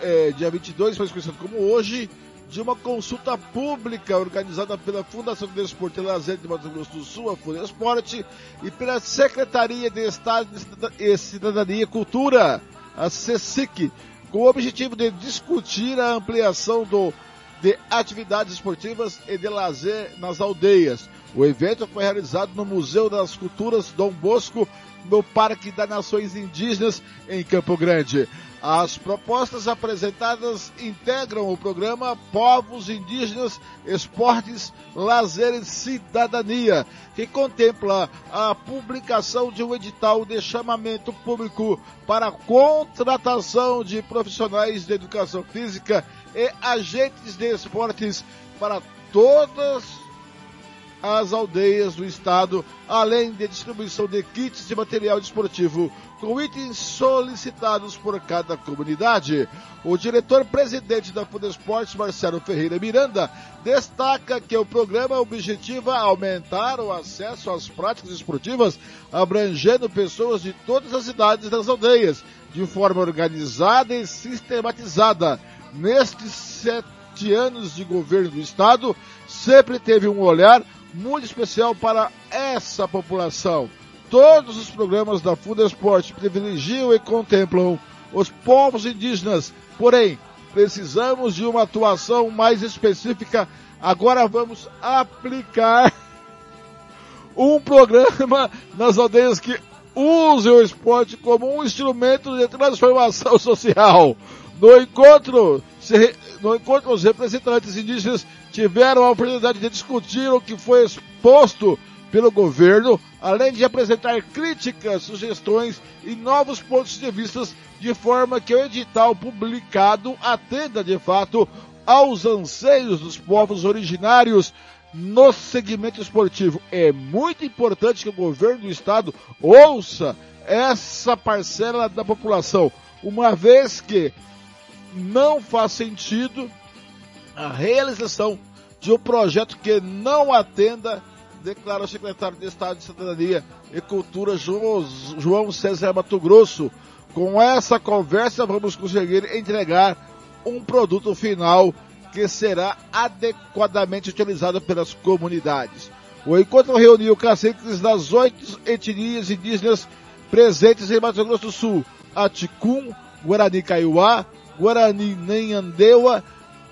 é, dia 22, mais conhecido como hoje, de uma consulta pública organizada pela Fundação de Desporto e Lazer de Mato Grosso do Sul, a Fundesporte, e pela Secretaria de Estado de Cidadania e Cultura, a CECIC, com o objetivo de discutir a ampliação do, de atividades esportivas e de lazer nas aldeias. O evento foi realizado no Museu das Culturas Dom Bosco, no Parque das Nações Indígenas, em Campo Grande. As propostas apresentadas integram o programa Povos Indígenas, Esportes, Lazer e Cidadania, que contempla a publicação de um edital de chamamento público para contratação de profissionais de educação física e agentes de esportes para todas as aldeias do estado, além de distribuição de kits de material desportivo com itens solicitados por cada comunidade. O diretor-presidente da Fudesportes, Marcelo Ferreira Miranda, destaca que o programa objetiva aumentar o acesso às práticas esportivas, abrangendo pessoas de todas as idades das aldeias, de forma organizada e sistematizada. Nestes sete anos de governo do Estado, sempre teve um olhar muito especial para essa população. Todos os programas da Fundesport privilegiam e contemplam os povos indígenas, porém, precisamos de uma atuação mais específica. Agora vamos aplicar um programa nas aldeias que use o esporte como um instrumento de transformação social. No encontro, se, no encontro, os representantes indígenas tiveram a oportunidade de discutir o que foi exposto pelo governo, além de apresentar críticas, sugestões e novos pontos de vista, de forma que o edital publicado atenda de fato aos anseios dos povos originários no segmento esportivo. É muito importante que o governo do estado ouça essa parcela da população, uma vez que não faz sentido a realização de um projeto que não atenda, declara o secretário de Estado de Cidadania e Cultura, João César Mato Grosso. Com essa conversa, vamos conseguir entregar um produto final que será adequadamente utilizado pelas comunidades. O encontro reuniu caciques das oito etnias indígenas presentes em Mato Grosso do Sul: Aticum, Guarani Kaiowá, Guarani Nenhandeua,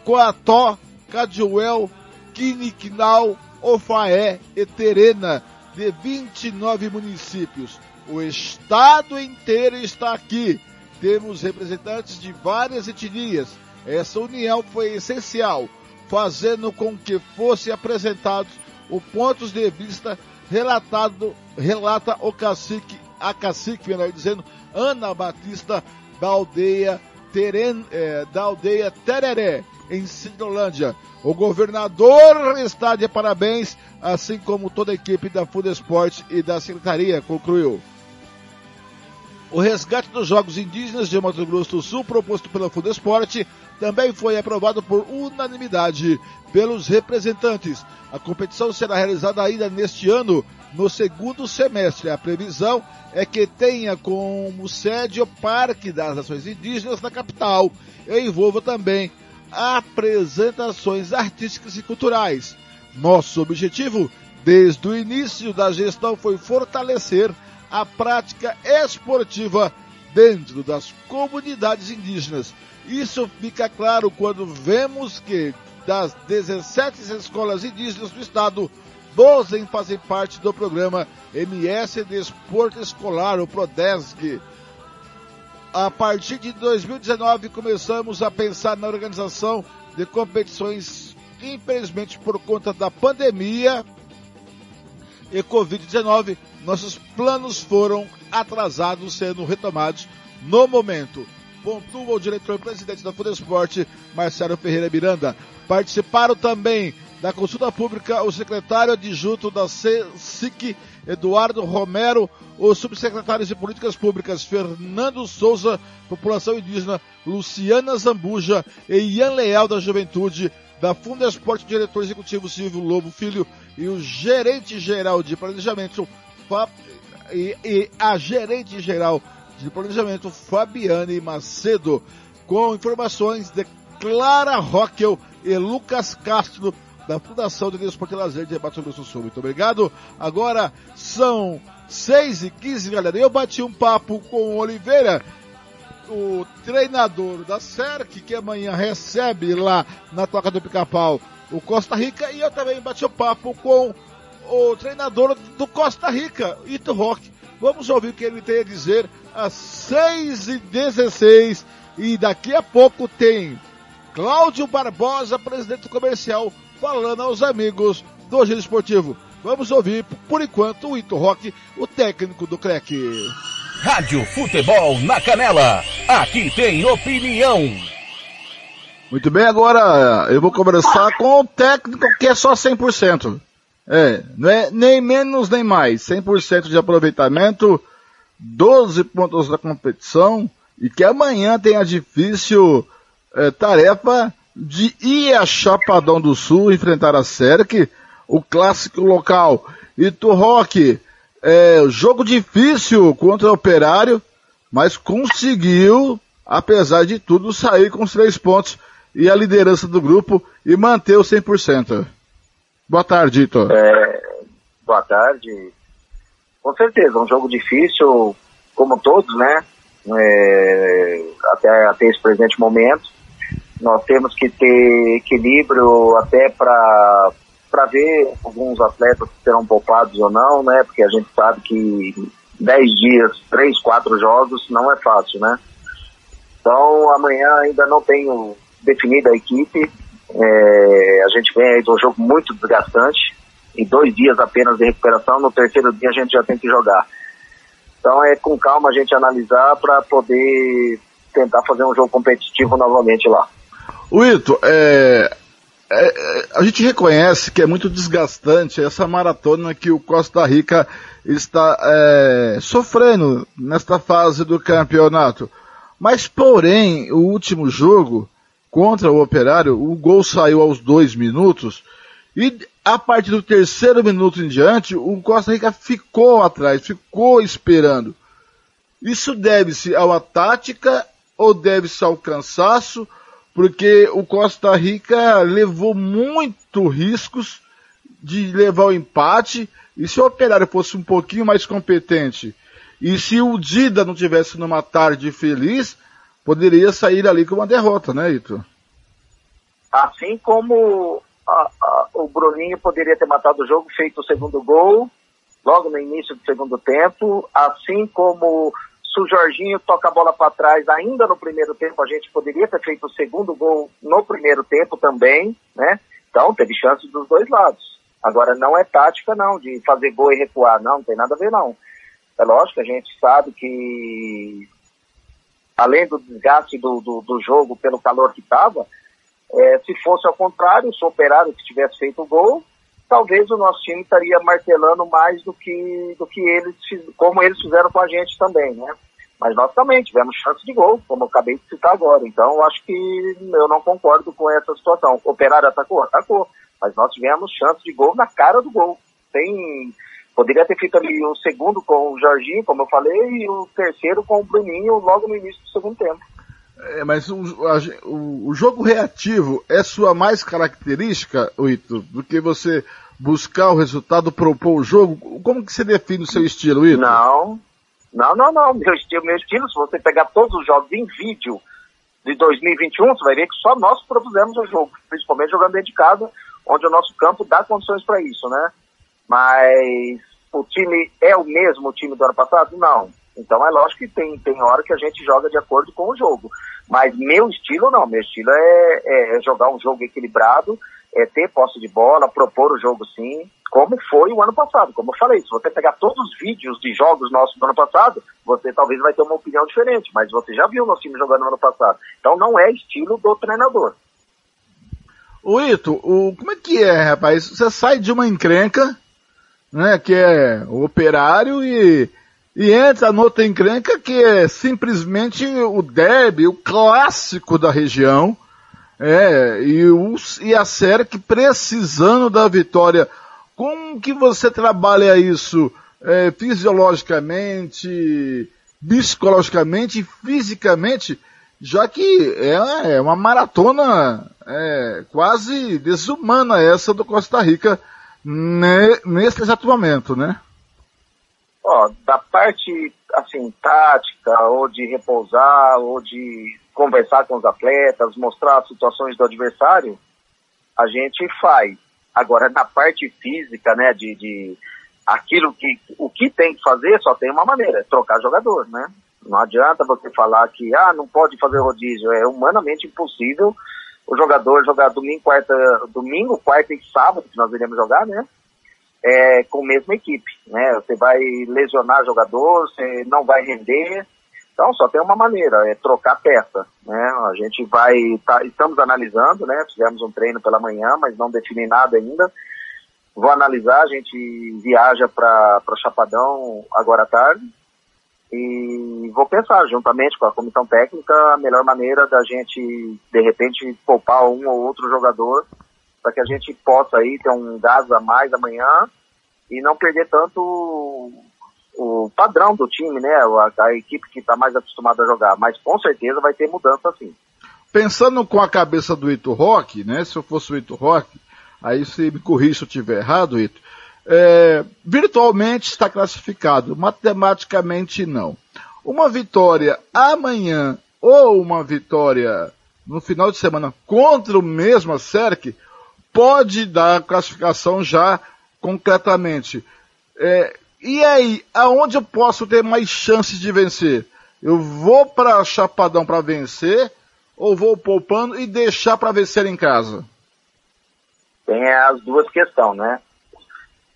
Coató, Cadioel, Quiniquinal, Ofaé e Terena, de 29 municípios. O estado inteiro está aqui. Temos representantes de várias etnias. Essa união foi essencial, fazendo com que fossem apresentados os pontos de vista relatado, relata o cacique, a cacique, melhor dizendo, Ana Batista da aldeia Teren, é, da aldeia Tereré, em Cidolândia. O governador está de parabéns, assim como toda a equipe da Food Sport e da Secretaria, concluiu. O resgate dos Jogos Indígenas de Mato Grosso do Sul, proposto pela Fundesport, também foi aprovado por unanimidade pelos representantes. A competição será realizada ainda neste ano, no segundo semestre. A previsão é que tenha como sede o Parque das Nações Indígenas na capital e envolva também apresentações artísticas e culturais. Nosso objetivo, desde o início da gestão, foi fortalecer a prática esportiva dentro das comunidades indígenas. Isso fica claro quando vemos que das 17 escolas indígenas do estado, 12 fazem parte do programa MS de Esporte Escolar, o PRODESG. A partir de 2019 começamos a pensar na organização de competições, infelizmente por conta da pandemia e Covid-19, nossos planos foram atrasados, sendo retomados no momento. Pontua o diretor-presidente da Fudesporte, Marcelo Ferreira Miranda. Participaram também da consulta pública o secretário adjunto da SIC, Eduardo Romero, os subsecretários de Políticas Públicas, Fernando Souza, População Indígena, Luciana Zambuja e Ian Leal da Juventude, da Fundesporte, diretor executivo Silvio Lobo Filho e o gerente geral de planejamento e, e a gerente geral de planejamento Fabiane Macedo, com informações de Clara Rockel e Lucas Castro da Fundação de Desporto e Lazer de Mato Grosso do Sul. Muito obrigado. Agora são 6 e 15 galera. Eu bati um papo com o Oliveira, o treinador da SERC, que amanhã recebe lá na Toca do Pica-Pau o Costa Rica, e eu também bati um papo com o treinador do Costa Rica, Ito Rock. Vamos ouvir o que ele tem a dizer às 6 e 16 E daqui a pouco tem Cláudio Barbosa, presidente comercial, falando aos amigos do Giro Esportivo. Vamos ouvir, por enquanto, o Ito Rock, o técnico do CREC. Rádio Futebol na Canela. Aqui tem opinião. Muito bem, agora eu vou conversar com o técnico que é só 100%. É, não é nem menos nem mais. 100% de aproveitamento, 12 pontos da competição e que amanhã tem a difícil é, tarefa de ir a Chapadão do Sul enfrentar a Serc, o clássico local. E tu, Rock, é, jogo difícil contra o Operário, mas conseguiu, apesar de tudo, sair com os três pontos e a liderança do grupo e manter o 100%. Boa tarde, Ito. É, boa tarde. Com certeza, um jogo difícil, como todos, né? É, até, até esse presente momento. Nós temos que ter equilíbrio até para para ver alguns atletas que serão poupados ou não, né? Porque a gente sabe que 10 dias, 3, 4 jogos não é fácil, né? Então amanhã ainda não tenho definida a equipe. É, a gente vem aí de um jogo muito desgastante e dois dias apenas de recuperação. No terceiro dia a gente já tem que jogar. Então é com calma a gente analisar para poder tentar fazer um jogo competitivo novamente lá. O Ito, é, é, a gente reconhece que é muito desgastante essa maratona que o Costa Rica está é, sofrendo nesta fase do campeonato. Mas, porém, o último jogo contra o Operário, o gol saiu aos dois minutos e a partir do terceiro minuto em diante, o Costa Rica ficou atrás, ficou esperando. Isso deve-se a uma tática ou deve-se ao cansaço? Porque o Costa Rica levou muito riscos de levar o empate, e se o Operário fosse um pouquinho mais competente, e se o Dida não tivesse numa tarde feliz, poderia sair ali com uma derrota, né, Ito? Assim como a, a, o Bruninho poderia ter matado o jogo, feito o segundo gol, logo no início do segundo tempo, assim como se o Jorginho toca a bola para trás ainda no primeiro tempo, a gente poderia ter feito o segundo gol no primeiro tempo também, né? Então, teve chance dos dois lados. Agora, não é tática, não, de fazer gol e recuar. Não, não tem nada a ver, não. É lógico, a gente sabe que, além do desgaste do, do, do jogo pelo calor que estava, é, se fosse ao contrário, se o operário que tivesse feito o gol, talvez o nosso time estaria martelando mais do que, do que eles, como eles fizeram com a gente também, né? Mas nós também tivemos chance de gol, como eu acabei de citar agora. Então, acho que eu não concordo com essa situação. O Operário atacou? Atacou. Mas nós tivemos chance de gol na cara do gol. Tem, poderia ter feito ali o segundo com o Jorginho, como eu falei, e o terceiro com o Bruninho logo no início do segundo tempo. É, mas o, a, o, o, jogo reativo é sua mais característica, Ito, do que você buscar o resultado, propor o jogo? Como que você define o seu estilo, Ito? Não, não, não, não. Meu estilo, meu estilo, se você pegar todos os jogos em vídeo de 2021, você vai ver que só nós propusemos o jogo, principalmente jogando dentro de casa, onde o nosso campo dá condições para isso, né? Mas o time é o mesmo time do ano passado? Não. Então é lógico que tem, tem hora que a gente joga de acordo com o jogo. Mas meu estilo não, meu estilo é, é jogar um jogo equilibrado, é ter posse de bola, propor o jogo sim, como foi o ano passado. Como eu falei, se você pegar todos os vídeos de jogos nossos do ano passado, você talvez vai ter uma opinião diferente, mas você já viu nosso time jogando no ano passado. Então não é estilo do treinador. O Ito, o, como é que é, rapaz? Você sai de uma encrenca, né, que é o operário e e entra no outra encrenca que é simplesmente o derby, o clássico da região, é, e, o, e a que precisando da vitória. Como que você trabalha isso é, fisiologicamente, psicologicamente fisicamente, já que é, é uma maratona é, quase desumana essa do Costa Rica ne, nesse exato momento, né? Ó, da parte, assim, tática, ou de repousar, ou de conversar com os atletas, mostrar as situações do adversário, a gente faz. Agora, na parte física, né, de, de aquilo que, o que tem que fazer, só tem uma maneira, é trocar jogador, né? Não adianta você falar que, ah, não pode fazer rodízio. É humanamente impossível o jogador jogar domingo, quarta, domingo, quarta e sábado, que nós iremos jogar, né? É, com a mesma equipe, né? Você vai lesionar jogador, você não vai render. Então, só tem uma maneira, é trocar peça, né? A gente vai, tá, estamos analisando, né? Fizemos um treino pela manhã, mas não defini nada ainda. Vou analisar, a gente viaja para Chapadão agora à tarde, e vou pensar, juntamente com a comissão técnica, a melhor maneira da gente, de repente, poupar um ou outro jogador para que a gente possa aí ter um gás a mais amanhã e não perder tanto o padrão do time, né? A, a equipe que está mais acostumada a jogar. Mas com certeza vai ter mudança sim. Pensando com a cabeça do Ito Rock, né? Se eu fosse o Ito Rock, aí se me corrija se eu estiver errado, Ito é, virtualmente está classificado, matematicamente não. Uma vitória amanhã ou uma vitória no final de semana contra o mesmo Acerque pode dar classificação já concretamente. É, e aí, aonde eu posso ter mais chances de vencer? Eu vou para Chapadão para vencer ou vou poupando e deixar para vencer em casa? Tem as duas questões, né?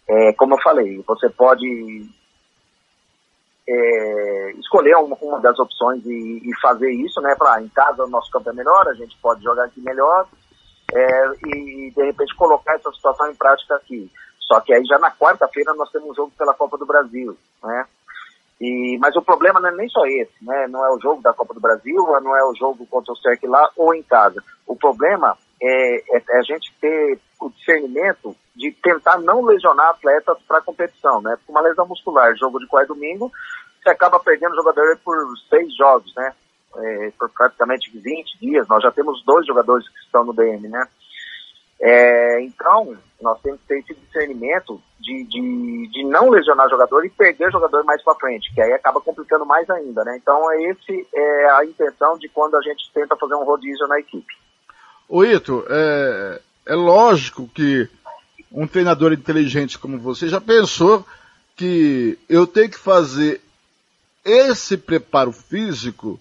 É, como eu falei, você pode é, escolher uma, uma, das opções e, e fazer isso, né? Para em casa o nosso campo é melhor, a gente pode jogar aqui melhor é, e de repente colocar essa situação em prática aqui. Só que aí já na quarta-feira nós temos um jogo pela Copa do Brasil, né? E, mas o problema não é nem só esse, né? Não é o jogo da Copa do Brasil, não é o jogo contra o CERC lá ou em casa. O problema é, é, é a gente ter o discernimento de tentar não lesionar atletas para a competição, né? Porque uma lesão muscular, jogo de quarto domingo, você acaba perdendo o jogador por seis jogos, né? É, por praticamente 20 dias. Nós já temos dois jogadores que estão no DM, né? É, então, nós temos que ter esse discernimento de, de, de não lesionar jogador e perder jogador mais para frente, que aí acaba complicando mais ainda, né? Então, é esse é a intenção de quando a gente tenta fazer um rodízio na equipe. O Ito, é, é lógico que um treinador inteligente como você já pensou que eu tenho que fazer esse preparo físico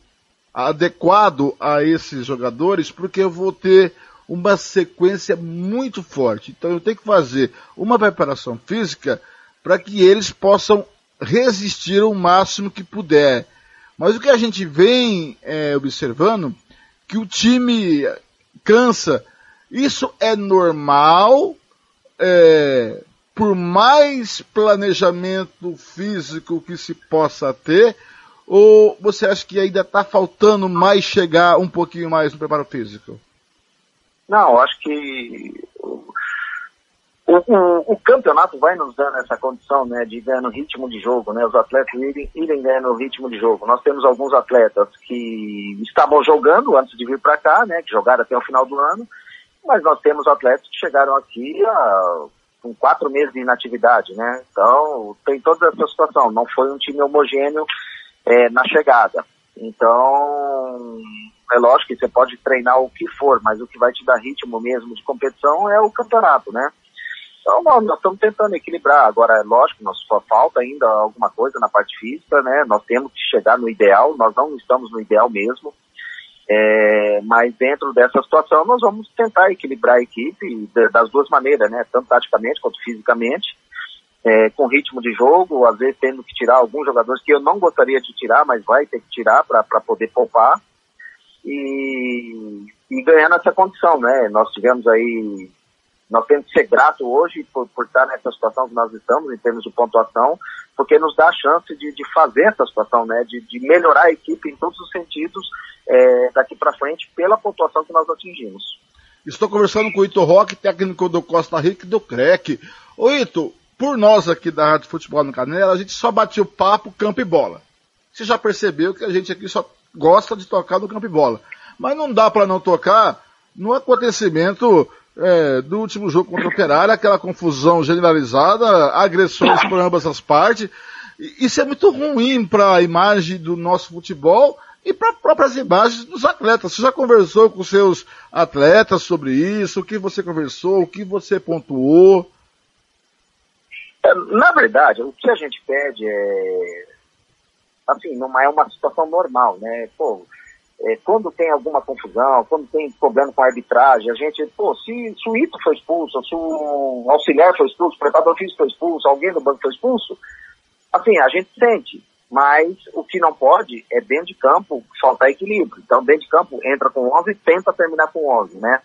adequado a esses jogadores, porque eu vou ter uma sequência muito forte. Então eu tenho que fazer uma preparação física para que eles possam resistir o máximo que puder. Mas o que a gente vem é, observando, que o time cansa. Isso é normal, é, por mais planejamento físico que se possa ter, ou você acha que ainda está faltando mais chegar um pouquinho mais no preparo físico? Não, acho que o, o, o, campeonato vai nos dando essa condição né, de ganhar no ritmo de jogo, né, os atletas irem, irem ganhando ritmo de jogo. Nós temos alguns atletas que estavam jogando antes de vir para cá, né, que jogaram até o final do ano, mas nós temos atletas que chegaram aqui a, com quatro meses de inatividade, né? Então, tem toda essa situação. Não foi um time homogêneo é, na chegada. Então, é lógico que você pode treinar o que for, mas o que vai te dar ritmo mesmo de competição é o campeonato, né? Então, nós, estamos tentando equilibrar. Agora, é lógico, nós só falta ainda alguma coisa na parte física, né? Nós temos que chegar no ideal, nós não estamos no ideal mesmo. É, mas dentro dessa situação nós vamos tentar equilibrar a equipe das duas maneiras, né? Tanto taticamente quanto fisicamente, é, com ritmo de jogo, às vezes tendo que tirar alguns jogadores que eu não gostaria de tirar, mas vai ter que tirar para poder poupar e, e ganhando essa condição, né? Nós tivemos aí, nós temos que ser grato hoje por, por estar nessa situação que nós estamos em termos de pontuação, porque nos dá a chance de, de fazer essa situação, né? De, de melhorar a equipe em todos os sentidos é, daqui para frente pela pontuação que nós atingimos. Estou conversando com o Ito Roque, técnico do Costa Rica do CREC. Ô Ito, por nós aqui da Rádio Futebol no Canela, a gente só batia o papo, campo e bola. Você já percebeu que a gente aqui só gosta de tocar no campo e bola. Mas não dá para não tocar no acontecimento é, do último jogo contra o Operário, aquela confusão generalizada, agressões por ambas as partes. Isso é muito ruim para a imagem do nosso futebol e para próprias imagens dos atletas. Você já conversou com seus atletas sobre isso? O que você conversou? O que você pontuou? É, na verdade, o que a gente pede é assim, não é uma situação normal, né? Pô, é, quando tem alguma confusão, quando tem problema com a arbitragem, a gente, pô, se, se o Ito foi expulso, se o auxiliar foi expulso, o preparador físico foi expulso, alguém do banco foi expulso, assim, a gente sente. Mas o que não pode é dentro de campo faltar equilíbrio. Então, dentro de campo, entra com 11 e tenta terminar com 11, né?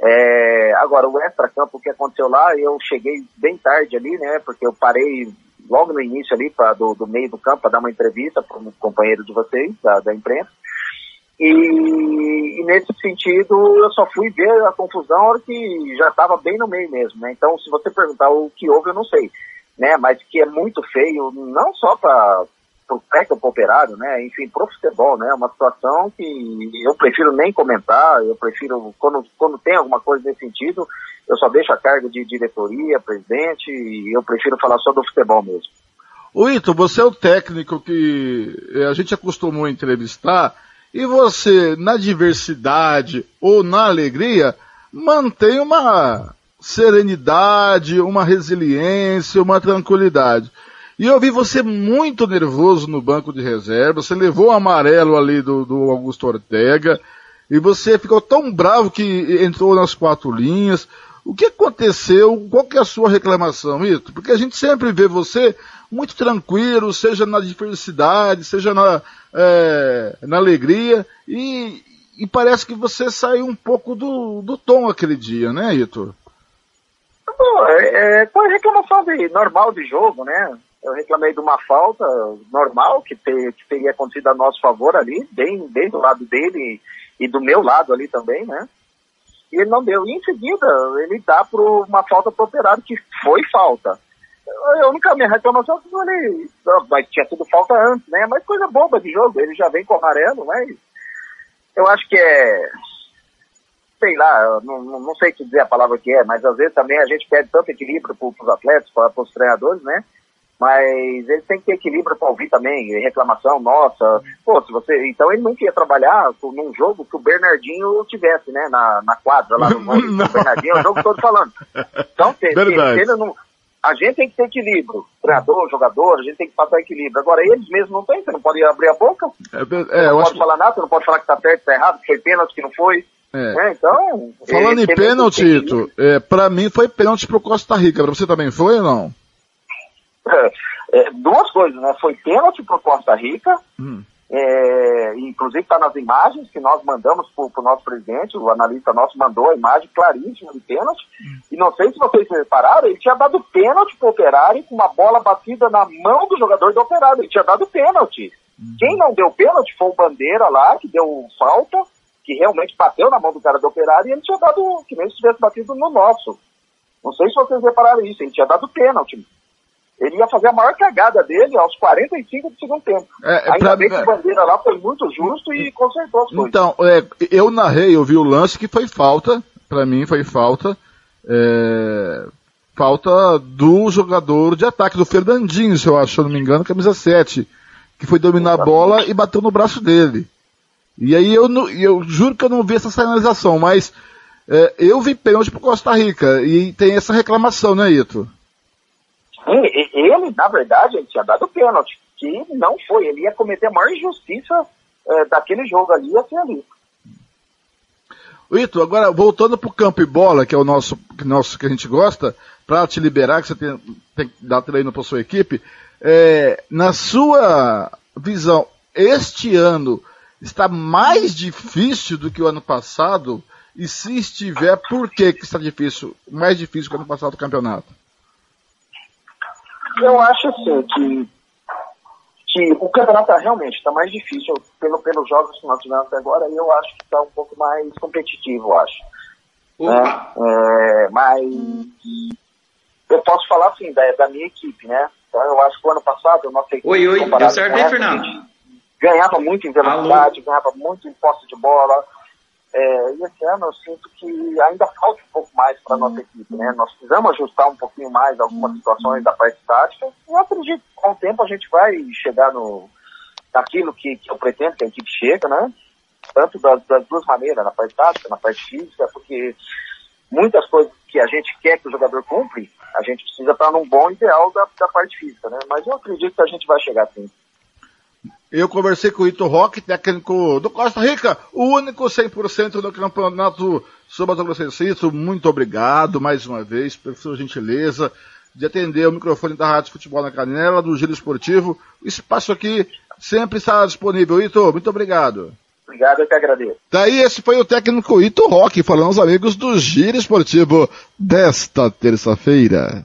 É, agora, o extra-campo, que aconteceu lá, eu cheguei bem tarde ali, né? Porque eu parei logo no início ali, pra, do, do meio do campo, para dar uma entrevista para um companheiro de vocês, da, da imprensa. E, e, nesse sentido, eu só fui ver a confusão na hora que já estava bem no meio mesmo, né? Então, se você perguntar o que houve, eu não sei, né? Mas que é muito feio, não só para pro técnico operário, né? Enfim, pro futebol, né? Uma situação que eu prefiro nem comentar, eu prefiro, quando, quando tem alguma coisa nesse sentido, eu só deixo a carga de diretoria, presidente, e eu prefiro falar só do futebol mesmo. O Ito, você é o técnico que a gente acostumou a entrevistar, e você, na diversidade ou na alegria, mantém uma serenidade, uma resiliência, uma tranquilidade. E eu vi você muito nervoso no banco de reserva, você levou o amarelo ali do, do Augusto Ortega, e você ficou tão bravo que entrou nas quatro linhas. O que aconteceu? Qual que é a sua reclamação, Ito? Porque a gente sempre vê você muito tranquilo, seja na diversidade, seja na, é, na alegria, e, e, parece que você saiu um pouco do, do tom aquele dia, né, Ito? Bom, é, é, foi reclamação de, normal de jogo, né? Eu reclamei de uma falta normal que, que teria acontecido a nosso favor ali, bem, bem do lado dele e, do meu lado ali também, né? E ele não deu. E em seguida, ele dá por uma falta pro operário que foi falta. A única minha reclamação é que ele, mas tinha sido falta antes, né? Mas coisa boba de jogo, ele já vem com amarelo, mas eu acho que é, sei lá, não, não sei te dizer a palavra que é, mas às vezes também a gente perde tanto equilíbrio para os atletas, para os treinadores, né? Mas ele tem que ter equilíbrio para ouvir também, reclamação, nossa, pô, se você, então ele não queria trabalhar num jogo que o Bernardinho tivesse, né, na, na quadra lá no o Bernardinho, é o jogo todo falando. Então, se, ele não, a gente tem que ter equilíbrio, treinador, jogador, a gente tem que passar equilíbrio. Agora, eles mesmos não têm, você não pode abrir a boca, é, é, não pode falar nada, você não pode falar que tá certo, que tá errado, que foi pênalti, que não foi. É. é então, Falando em pênalti, Tito, é, pra mim foi pênalti pro Costa Rica, pra você também foi ou não? É, duas coisas, né? Foi pênalti para Costa Rica, hum. é, inclusive está nas imagens que nós mandamos para o nosso presidente, o analista nosso mandou a imagem claríssima de pênalti. Hum. E não sei se vocês repararam, ele tinha dado pênalti para o Operário com uma bola batida na mão do jogador do Operário. Ele tinha dado pênalti. Hum. Quem não deu pênalti foi o Bandeira lá, que deu falta, que realmente bateu na mão do cara do Operário e ele tinha dado, que nem se tivesse batido no nosso. Não sei se vocês repararam isso, ele tinha dado pênalti ele ia fazer a maior cagada dele aos 45 do segundo tempo. É, é Ainda pra... bem que o Bandeira lá foi muito justo e consertou as coisas. Então, é, eu narrei, eu vi o lance que foi falta, para mim foi falta, é, falta do jogador de ataque, do Fernandinho, se eu acho, se eu não me engano, camisa 7, que foi dominar a bola e bateu no braço dele. E aí eu, eu juro que eu não vi essa sinalização, mas é, eu vi pênalti pro Costa Rica, e tem essa reclamação, né, Ito? Ele, na verdade, ele tinha dado pênalti, que não foi. Ele ia cometer a maior injustiça é, daquele jogo ali, ia ali. Ito, agora voltando pro campo e bola, que é o nosso, nosso que a gente gosta, para te liberar, que você tem, tem que dar treino para sua equipe, é, na sua visão, este ano está mais difícil do que o ano passado? E se estiver, por que, que está difícil, mais difícil que o ano passado o campeonato? Eu acho assim que, que o campeonato tá, realmente está mais difícil pelo, pelos jogos que nós tivemos até agora e eu acho que está um pouco mais competitivo, eu acho. Né? É, mas eu posso falar assim da, da minha equipe, né? Então eu acho que o ano passado a nossa equipe. Oi, oi, deu certo aí, Fernando? Ganhava muito em velocidade, Alô? ganhava muito em posse de bola, é, e esse ano eu sinto que ainda falta um pouco mais para a nossa equipe, né? Nós precisamos ajustar um pouquinho mais algumas situações da parte tática. E eu acredito que com o tempo a gente vai chegar no, naquilo que, que eu pretendo que a equipe chega, né? Tanto das, das duas maneiras, na parte tática, na parte física, porque muitas coisas que a gente quer que o jogador cumpre, a gente precisa estar num bom ideal da, da parte física, né? Mas eu acredito que a gente vai chegar sim. Eu conversei com o Ito Roque, técnico do Costa Rica, o único 100% do campeonato Subatogrossense. Ito, muito obrigado mais uma vez pela sua gentileza de atender o microfone da Rádio Futebol na Canela, do Giro Esportivo. O espaço aqui sempre está disponível. Ito, muito obrigado. Obrigado, eu que agradeço. Daí esse foi o técnico Ito Roque, falando aos amigos do Giro Esportivo desta terça-feira.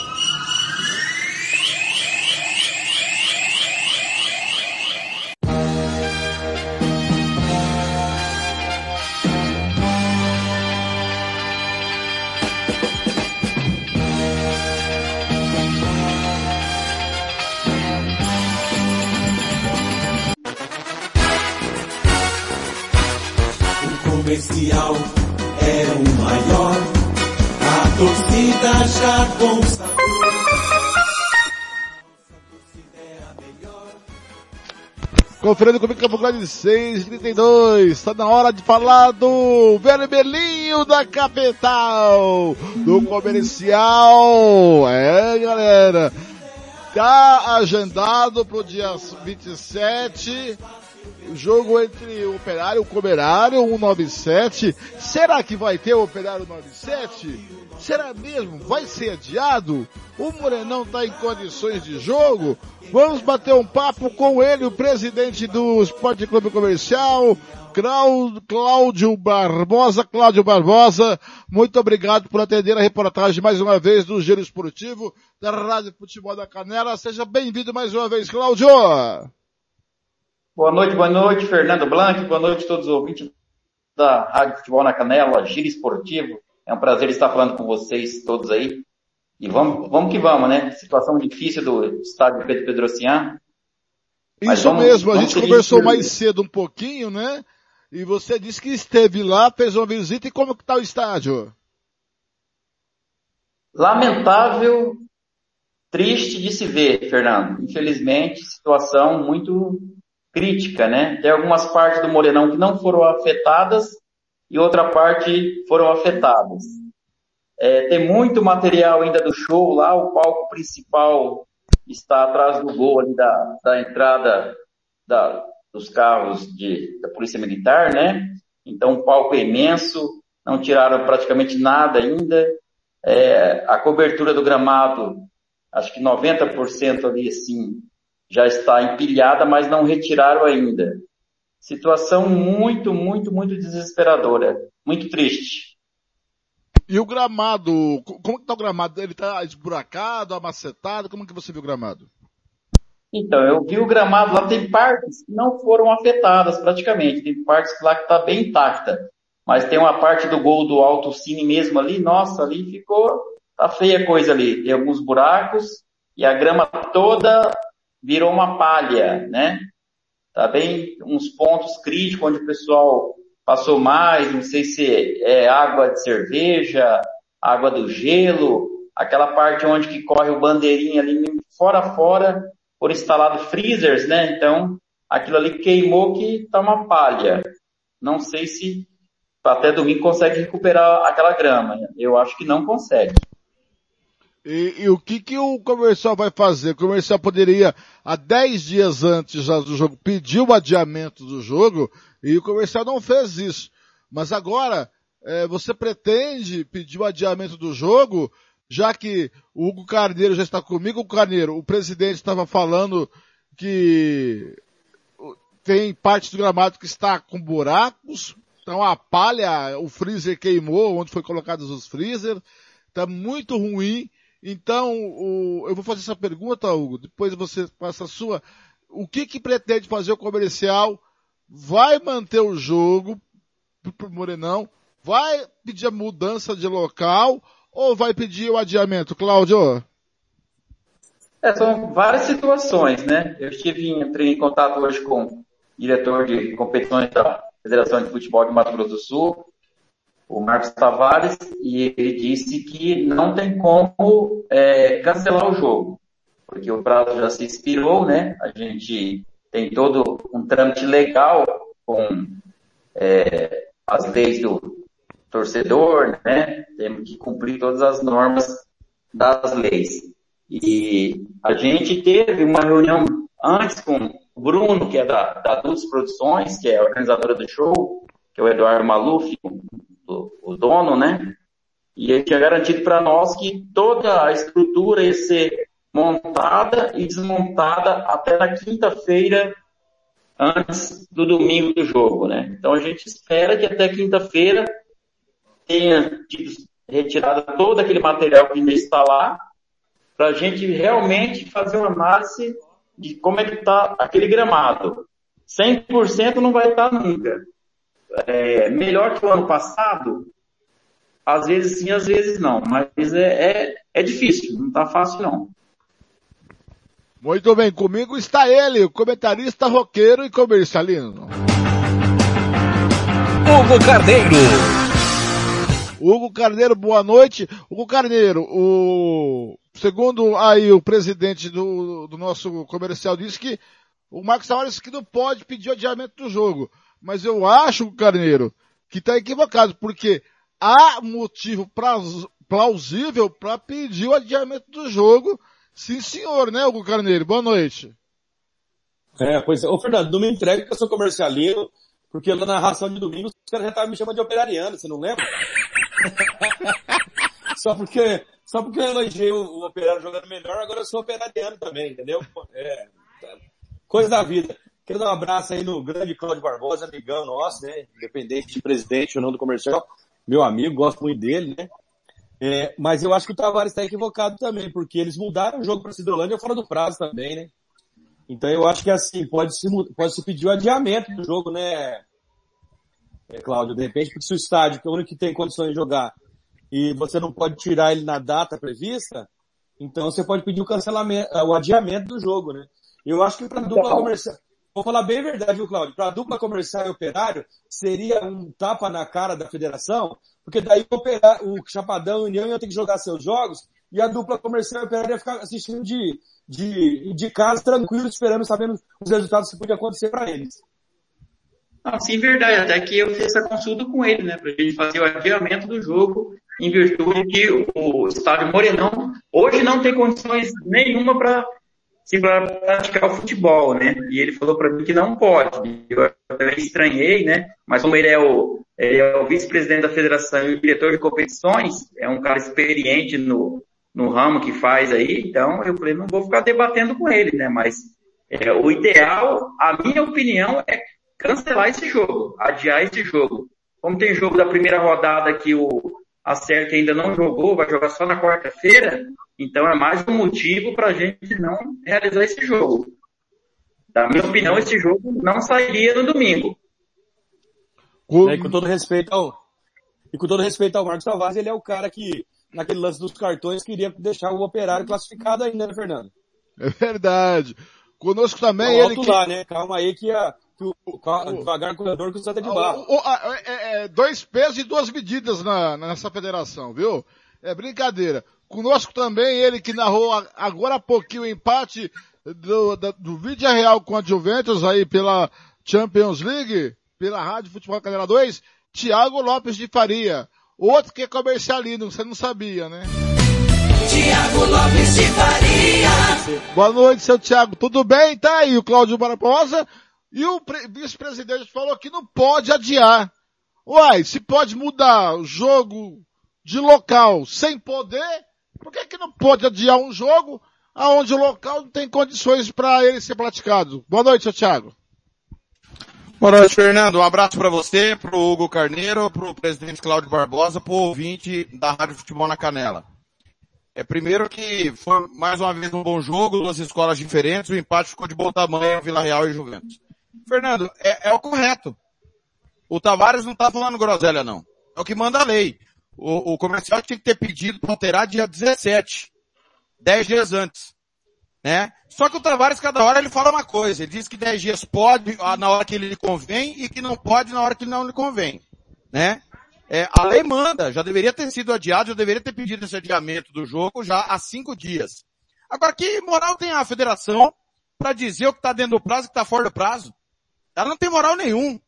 Comercial era o maior. A torcida já consagrou. Conferindo comigo Campo Grande 632. Está na hora de falar do vermelhinho da capital. Do comercial. É, galera. Tá agendado pro dia 27. Jogo entre o Operário e o Comerário 197. Será que vai ter o Operário 97? Será mesmo? Vai ser adiado? O Morenão está em condições de jogo? Vamos bater um papo com ele, o presidente do Esporte Clube Comercial, Cláudio Barbosa. Cláudio Barbosa, muito obrigado por atender a reportagem mais uma vez do Giro Esportivo da Rádio Futebol da Canela. Seja bem-vindo mais uma vez, Cláudio. Boa noite, boa noite, Fernando Blanc, boa noite a todos os ouvintes da Rádio Futebol na Canela, Giro Esportivo. É um prazer estar falando com vocês todos aí. E vamos, vamos que vamos, né? Situação difícil do estádio Pedro Pedrocian. Isso vamos- mesmo, a vamos gente seguir conversou mais cedo um pouquinho, né? E você disse que esteve lá, fez uma visita e como que tá o estádio? Lamentável, triste de se ver, Fernando. Infelizmente, situação muito crítica, né? Tem algumas partes do Morenão que não foram afetadas e outra parte foram afetadas. É, tem muito material ainda do show lá, o palco principal está atrás do gol ali da, da entrada da- dos carros de, da Polícia Militar, né? Então o palco é imenso, não tiraram praticamente nada ainda. É, a cobertura do gramado, acho que 90% ali assim, já está empilhada, mas não retiraram ainda. Situação muito, muito, muito desesperadora. Muito triste. E o gramado, co- como que tá o gramado? Ele tá esburacado, amacetado? Como que você viu o gramado? Então, eu vi o gramado lá, tem partes que não foram afetadas praticamente, tem partes lá que está bem intacta, mas tem uma parte do gol do Alto Cine mesmo ali, nossa, ali ficou, tá feia a coisa ali, tem alguns buracos e a grama toda virou uma palha, né? Tá bem uns pontos críticos onde o pessoal passou mais, não sei se é água de cerveja, água do gelo, aquela parte onde que corre o bandeirinha ali fora fora, foram instalados freezers, né? Então, aquilo ali queimou que tá uma palha. Não sei se até domingo consegue recuperar aquela grama. Eu acho que não consegue. E, e o que que o comercial vai fazer? O comercial poderia, há 10 dias antes do jogo, pedir o adiamento do jogo, e o comercial não fez isso. Mas agora, eh, você pretende pedir o adiamento do jogo, já que o Hugo Carneiro já está comigo, o Carneiro, o presidente estava falando que tem parte do gramado que está com buracos, então a palha, o freezer queimou, onde foi colocados os freezer, está muito ruim. Então, o- eu vou fazer essa pergunta, Hugo, depois você passa a sua. O que que pretende fazer o comercial? Vai manter o jogo pro- Morenão? Vai pedir a mudança de local ou vai pedir o adiamento, Cláudio? É, são várias situações, né? Eu estive em, entrei em contato hoje com o diretor de competições da Federação de Futebol de Mato Grosso do Sul, o Marcos Tavares, e ele disse que não tem como é, cancelar o jogo, porque o prazo já se expirou, né? A gente tem todo um trâmite legal com é, as leis do, torcedor, né? Temos que cumprir todas as normas das leis. E a gente teve uma reunião antes com o Bruno, que é da, da Produções, que é a organizadora do show, que é o Eduardo Maluf, o, dono, né? E tinha garantido para nós que toda a estrutura ia ser montada e desmontada até na quinta-feira, antes do domingo do jogo, né? Então a gente espera que até quinta-feira tenha retirado todo aquele material que ainda está lá, para a gente realmente fazer uma análise de como é que está aquele gramado. 100% não vai estar nunca. É, melhor que o ano passado, às vezes sim, às vezes não, mas é, é, é difícil, não está fácil não. Muito bem, comigo está ele, o comentarista roqueiro e comercialino. Hugo Carneiro. Hugo Carneiro, boa noite. Hugo Carneiro, o segundo aí o presidente do, do nosso comercial disse que o Marcos Tavares que não pode pedir adiamento do jogo. Mas eu acho, Carneiro, que está equivocado, porque há motivo plausível para pedir o adiamento do jogo Sim, senhor, né, Hugo Carneiro? Boa noite. É, pois é. Ô, Fernando, não me entregue que eu sou comercialino, porque na ração de domingo os caras já estavam me chamando de operariano, você não lembra? só porque, só porque eu elogiei o, o, operário jogando melhor, agora eu sou operariano também, entendeu? É, coisa da vida. Quero dar um abraço aí no grande Cláudio Barbosa, amigão nosso, né? Independente de presidente ou não do comercial. Meu amigo, gosto muito dele, né? É, mas eu acho que o Tavares está equivocado também, porque eles mudaram o jogo para Cidolândia fora do prazo também, né? Então eu acho que assim, pode se, pode se pedir o adiamento do jogo, né, é, Cláudio? De repente, porque se o estádio, que é o único que tem condições de jogar, e você não pode tirar ele na data prevista, então você pode pedir o cancelamento, o adiamento do jogo, né? Eu acho que para dupla então, comercial, vou falar bem a verdade, viu, Cláudio? Para dupla comercial e operário, seria um tapa na cara da federação, porque daí o, o Chapadão e o União iam ter que jogar seus jogos e a dupla comercial e operária ia ficar assistindo de, de, de casa tranquilo, esperando, sabendo os resultados que podia acontecer para eles. Ah, sim, verdade. Até que eu fiz essa consulta com ele, né? Pra gente fazer o adiamento do jogo em virtude que o estádio Morenão hoje não tem condições nenhuma para se praticar o futebol, né? E ele falou para mim que não pode. Eu até estranhei, né? Mas como ele é o, é o vice-presidente da federação e o diretor de competições, é um cara experiente no, no ramo que faz aí, então eu falei, não vou ficar debatendo com ele, né? Mas é, o ideal, a minha opinião, é cancelar esse jogo, adiar esse jogo. Como tem jogo da primeira rodada que o Acerto ainda não jogou, vai jogar só na quarta-feira, então é mais um motivo para a gente não realizar esse jogo. Da minha opinião, esse jogo não sairia no domingo. E com todo respeito ao, e com todo respeito ao Marcos Tavares, ele é o cara que, naquele lance dos cartões, queria deixar o operário classificado ainda, né, Fernando? É verdade. Conosco também ele. Que... lá, né? Calma aí que, a, o, o, devagar corredor que o Santa de barro. O, o, a, é, é, dois pesos e duas medidas na, nessa federação, viu? É brincadeira. Conosco também ele que narrou agora há pouquinho o empate do, da, do Vídeo Real com a Juventus aí pela Champions League, pela Rádio Futebol Canela 2, Tiago Lopes de Faria. Outro que é comercialino, você não sabia, né? Tiago Lopes de Faria. Boa noite, seu Tiago. Tudo bem? Tá aí o Cláudio Barbosa. E o vice-presidente falou que não pode adiar. Uai, se pode mudar o jogo de local sem poder, por que, que não pode adiar um jogo aonde o local não tem condições para ele ser praticado? Boa noite, Thiago. Boa noite, Fernando. Um abraço para você, para o Hugo Carneiro, para o presidente Cláudio Barbosa, para o ouvinte da Rádio Futebol na Canela. É primeiro que foi mais uma vez um bom jogo, duas escolas diferentes, o empate ficou de bom tamanho, Vila Real e Juventus. Fernando, é, é o correto. O Tavares não tá falando groselha, não. É o que manda a lei. O, o comercial tinha que ter pedido para alterar dia 17. 10 dias antes. Né? Só que o Tavares, cada hora, ele fala uma coisa. Ele diz que 10 dias pode na hora que ele lhe convém e que não pode na hora que não lhe convém. Né? É, a lei manda, já deveria ter sido adiado, já deveria ter pedido esse adiamento do jogo já há cinco dias. Agora, que moral tem a federação para dizer o que está dentro do prazo e o que está fora do prazo? Ela não tem moral nenhum.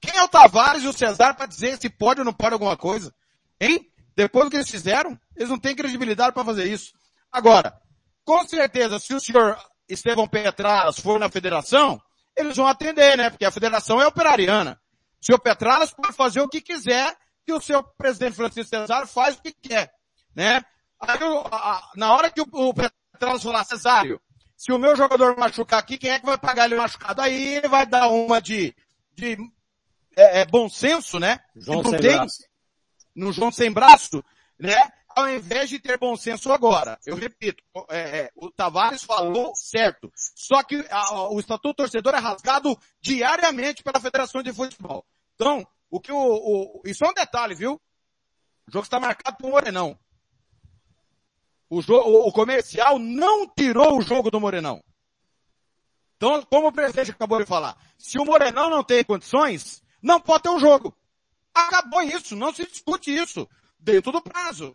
Quem é o Tavares e o Cesar para dizer se pode ou não pode alguma coisa? Hein? Depois do que eles fizeram, eles não têm credibilidade para fazer isso. Agora, com certeza, se o senhor Estevão Petralas for na federação, eles vão atender, né? Porque a federação é operariana. O senhor Petralas pode fazer o que quiser, que o seu presidente Francisco Cesar faz o que quer, né? Aí, na hora que o, o Petralas falar, Cesário, se o meu jogador machucar aqui, quem é que vai pagar ele machucado? Aí ele vai dar uma de, de é, é, bom senso, né? João sem tem, braço. no João sem braço, né? Ao invés de ter bom senso agora. Eu repito, é, é, o Tavares falou certo. Só que a- o Estatuto Torcedor é rasgado diariamente pela Federação de Futebol. Então, o que o, o isso é um detalhe, viu? O jogo está marcado por um Morenão. O, o- comercial não tirou o jogo do Morenão. Então, como o presidente acabou de falar, se o Morenão não tem condições, não pode ter um jogo. Acabou isso, não se discute isso. Dentro do prazo.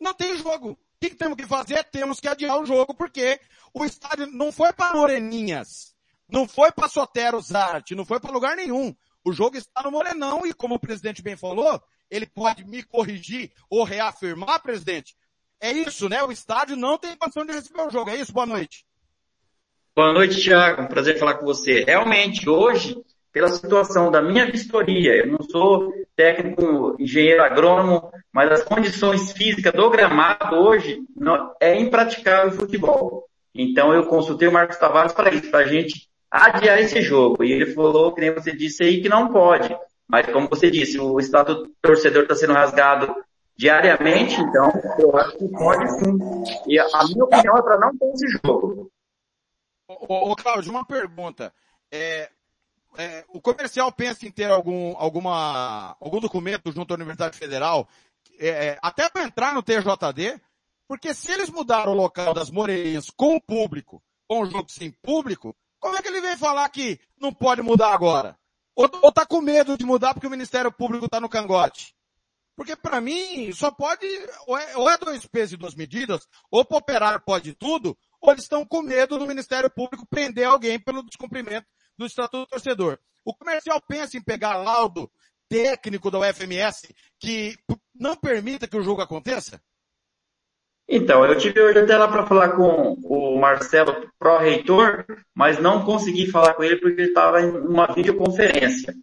Não tem jogo. O que, que temos que fazer? Temos que adiar o jogo, porque o estádio não foi para Moreninhas. Não foi para Sotero Zarte, não foi para lugar nenhum. O jogo está no Morenão e, como o presidente bem falou, ele pode me corrigir ou reafirmar, presidente. É isso, né? O estádio não tem condição de receber o jogo. É isso? Boa noite. Boa noite, Thiago. Um prazer falar com você. Realmente, hoje, pela situação da minha vistoria, eu não sou técnico, engenheiro agrônomo, mas as condições físicas do gramado hoje não, é impraticável o futebol. Então eu consultei o Marcos Tavares para isso, para a gente adiar esse jogo. E ele falou, que nem você disse aí, que não pode. Mas como você disse, o estado do torcedor está sendo rasgado diariamente, então eu acho que pode sim. E a minha opinião é para não ter esse jogo. Ô, ô Cláudio, uma pergunta. É, é, o comercial pensa em ter algum, alguma, algum documento junto à Universidade Federal, é, até para entrar no TJD, porque se eles mudaram o local das Moreirinhas com o público, com o jogo sem público, como é que ele vem falar que não pode mudar agora? Ou, ou tá com medo de mudar porque o Ministério Público tá no cangote? Porque para mim, só pode, ou é, ou é dois pesos e duas medidas, ou para operar pode tudo, ou eles estão com medo do Ministério Público prender alguém pelo descumprimento do Estatuto do Torcedor. O comercial pensa em pegar laudo técnico da UFMS que não permita que o jogo aconteça? Então, eu tive hoje até lá para falar com o Marcelo, pró-reitor, mas não consegui falar com ele porque ele estava em uma videoconferência.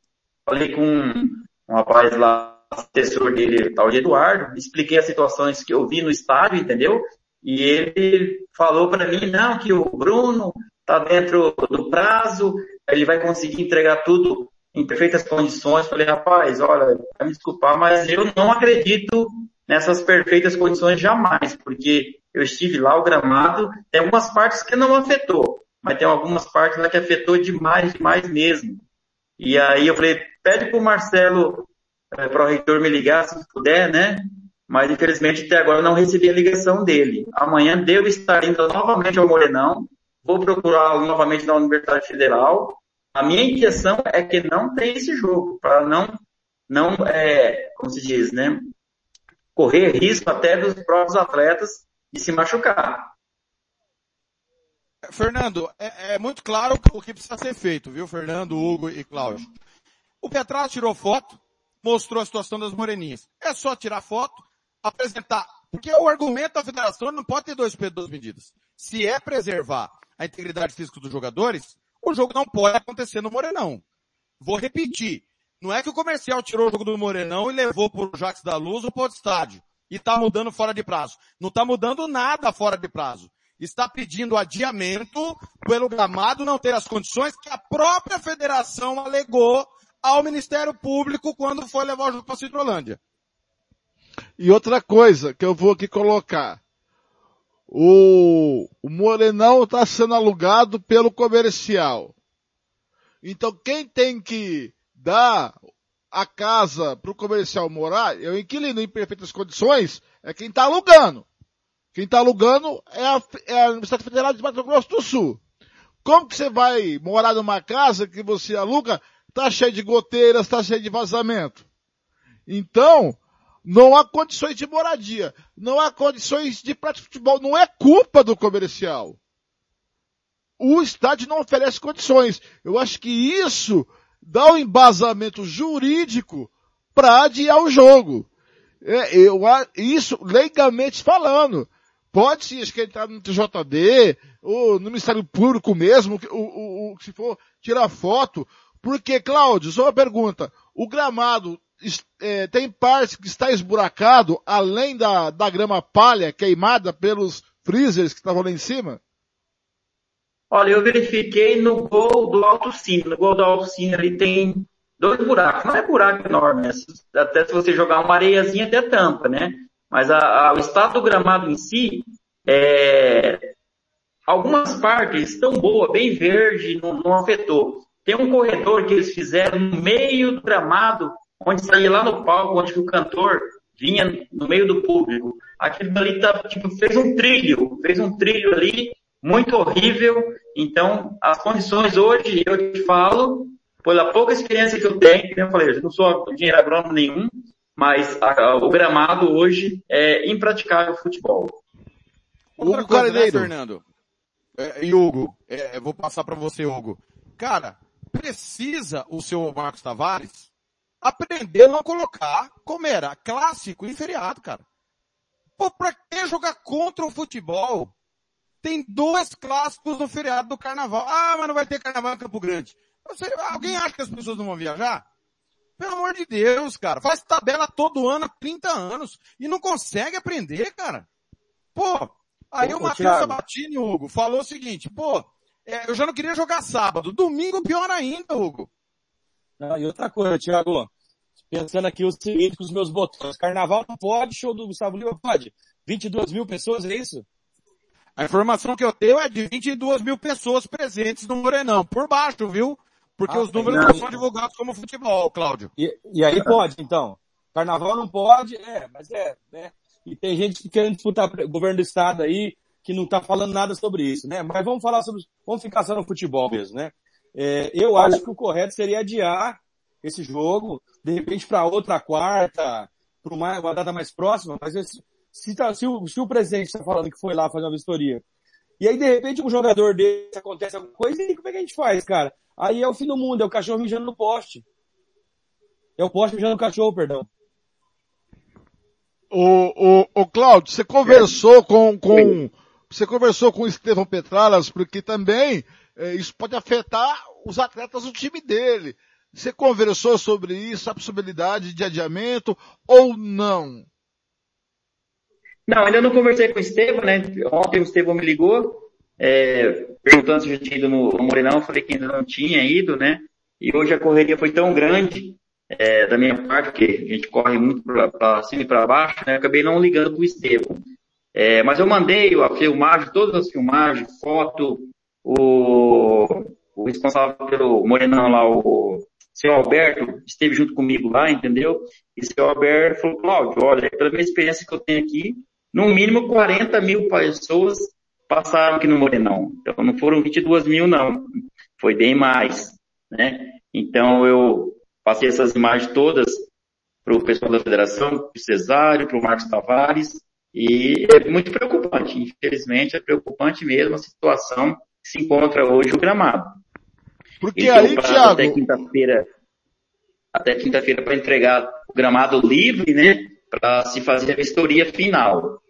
Falei com um rapaz lá, assessor dele, tal de Eduardo, expliquei as situações que eu vi no estádio, entendeu? E ele falou para mim, não, que o Bruno está dentro do prazo, ele vai conseguir entregar tudo em perfeitas condições. Falei, rapaz, olha, vai me desculpar, mas eu não acredito nessas perfeitas condições jamais, porque eu estive lá, o gramado, tem algumas partes que não afetou, mas tem algumas partes lá que afetou demais, demais mesmo. E aí eu falei, pede pro Marcelo, eh, para o reitor me ligar, se puder, né? Mas infelizmente até agora não recebi a ligação dele. Amanhã devo estar indo novamente ao Morenão, vou procurá-lo novamente na Universidade Federal. A minha intenção é que não tenha esse jogo, para não, não, é, como se diz, né? Correr risco até dos próprios atletas de se machucar. Fernando, é, é muito claro o que precisa ser feito, viu, Fernando, Hugo e Cláudio? O Petraz tirou foto, mostrou a situação das moreninhas. É só tirar foto, apresentar. Porque o argumento da federação não pode ter dois pesos, duas medidas. Se é preservar a integridade física dos jogadores, o jogo não pode acontecer no Morenão. Vou repetir. Não é que o comercial tirou o jogo do Morenão e levou para o Jacques da Luz ou para outro estádio. E está mudando fora de prazo. Não está mudando nada fora de prazo. Está pedindo adiamento pelo gramado não ter as condições que a própria federação alegou ao Ministério Público quando foi levar o jogo para Citrolândia. E outra coisa que eu vou aqui colocar. O, o Morenão está sendo alugado pelo comercial. Então quem tem que dar a casa para o comercial morar, o inquilino em perfeitas condições, é quem está alugando. Quem está alugando é a, é a Universidade Federal de Mato Grosso do Sul. Como que você vai morar numa casa que você aluga, está cheio de goteiras, está cheio de vazamento? Então, não há condições de moradia, não há condições de prática de futebol, não é culpa do comercial. O estádio não oferece condições. Eu acho que isso dá um embasamento jurídico para adiar o jogo. É, eu, isso, legalmente falando. Pode se acho que entrar no TJD, ou no Ministério Público mesmo, o, o, o- se for tirar foto. Porque, Cláudio, só uma pergunta. O gramado é, tem parte que está esburacado, além da, da grama palha queimada pelos freezers que estavam lá em cima? Olha, eu verifiquei no gol do Alto Cine. No gol do Alto Cine ali tem dois buracos. Não é buraco enorme, né? Até se você jogar uma areiazinha até tampa, né? Mas a- a- o estado do gramado em si, é... algumas partes estão boas, bem verde, não, não afetou. Tem um corredor que eles fizeram no meio do gramado, onde saía lá no palco, onde o cantor vinha no meio do público. Aquilo ali tá, tipo, fez um trilho, fez um trilho ali, muito horrível. Então, as condições hoje, eu te falo, pela pouca experiência que eu tenho, eu falei, eu não sou engenheiro agrônomo nenhum, mas a- a- o gramado hoje é impraticável futebol. Outra Hugo coisa, né. Fernando? É, Hugo, é, eu vou passar para você, Hugo. Cara, precisa o seu Marcos Tavares aprender a não colocar como era clássico e feriado, cara. Pô, pra que jogar contra o futebol? Tem dois clássicos no feriado do carnaval. Ah, mas não vai ter carnaval em Campo Grande. Alguém acha que as pessoas não vão viajar? Pelo amor de Deus, cara. Faz tabela todo ano há 30 anos e não consegue aprender, cara. Pô, aí Ô, o Matheus. Sabatini, Hugo, falou o seguinte, pô, é, eu já não queria jogar sábado. Domingo pior ainda, Hugo. Não, e outra coisa, Thiago, pensando aqui o seguinte com os meus botões. Carnaval não pode, show do Gustavo Lima pode. 22 mil pessoas, é isso? A informação que eu tenho é de 22 mil pessoas presentes no Morenão. Por baixo, viu? Porque Ah, os números não. não são divulgados como futebol, Cláudio. E, e aí pode, então. Carnaval não pode, é, mas é, né? E tem gente que querendo disputar pre- governo do estado aí, que não tá falando nada sobre isso, né? Mas vamos falar sobre, vamos ficar só no futebol mesmo, né? É, eu acho que o correto seria adiar esse jogo, de repente para outra quarta, para uma, uma data mais próxima, mas esse- se, tá- se o, se o presidente está falando que foi lá fazer uma vistoria, e aí de repente um jogador desse acontece alguma coisa, e como é que a gente faz, cara? Aí é o fim do mundo, é o cachorro mijando no poste. É o poste mijando no cachorro, perdão. O, o, o Cláudio, você conversou com, com, você conversou com o Estevão Petralas, porque também eh, isso pode afetar os atletas do time dele. Você conversou sobre isso, a possibilidade de adiamento ou não? Não, ainda não conversei com o Estevam, né? Ontem o Estevam me ligou, é, perguntando se eu tinha ido no, Morenão, eu falei que ainda não tinha ido, né? E hoje a correria foi tão grande, é, da minha parte, porque a gente corre muito para cima e para baixo, né? Eu acabei não ligando para o Estevam. É, mas eu mandei a filmagem, todas as filmagens, foto, o, o responsável pelo Morenão lá, o seu Alberto, esteve junto comigo lá, entendeu? E o seu Alberto falou, Cláudio, olha, pela minha experiência que eu tenho aqui, no mínimo 40 mil pessoas passaram aqui no Morenão. Então não foram 22 mil, não. Foi bem mais, né? Então eu passei essas imagens todas para o pessoal da federação, para o Cesário, para o Marcos Tavares, e é muito preocupante. Infelizmente, é preocupante mesmo a situação que se encontra hoje o gramado. Porque Ele aí, Thiago, até quinta-feira, até quinta-feira para entregar o gramado livre, né? Para se fazer a vistoria final.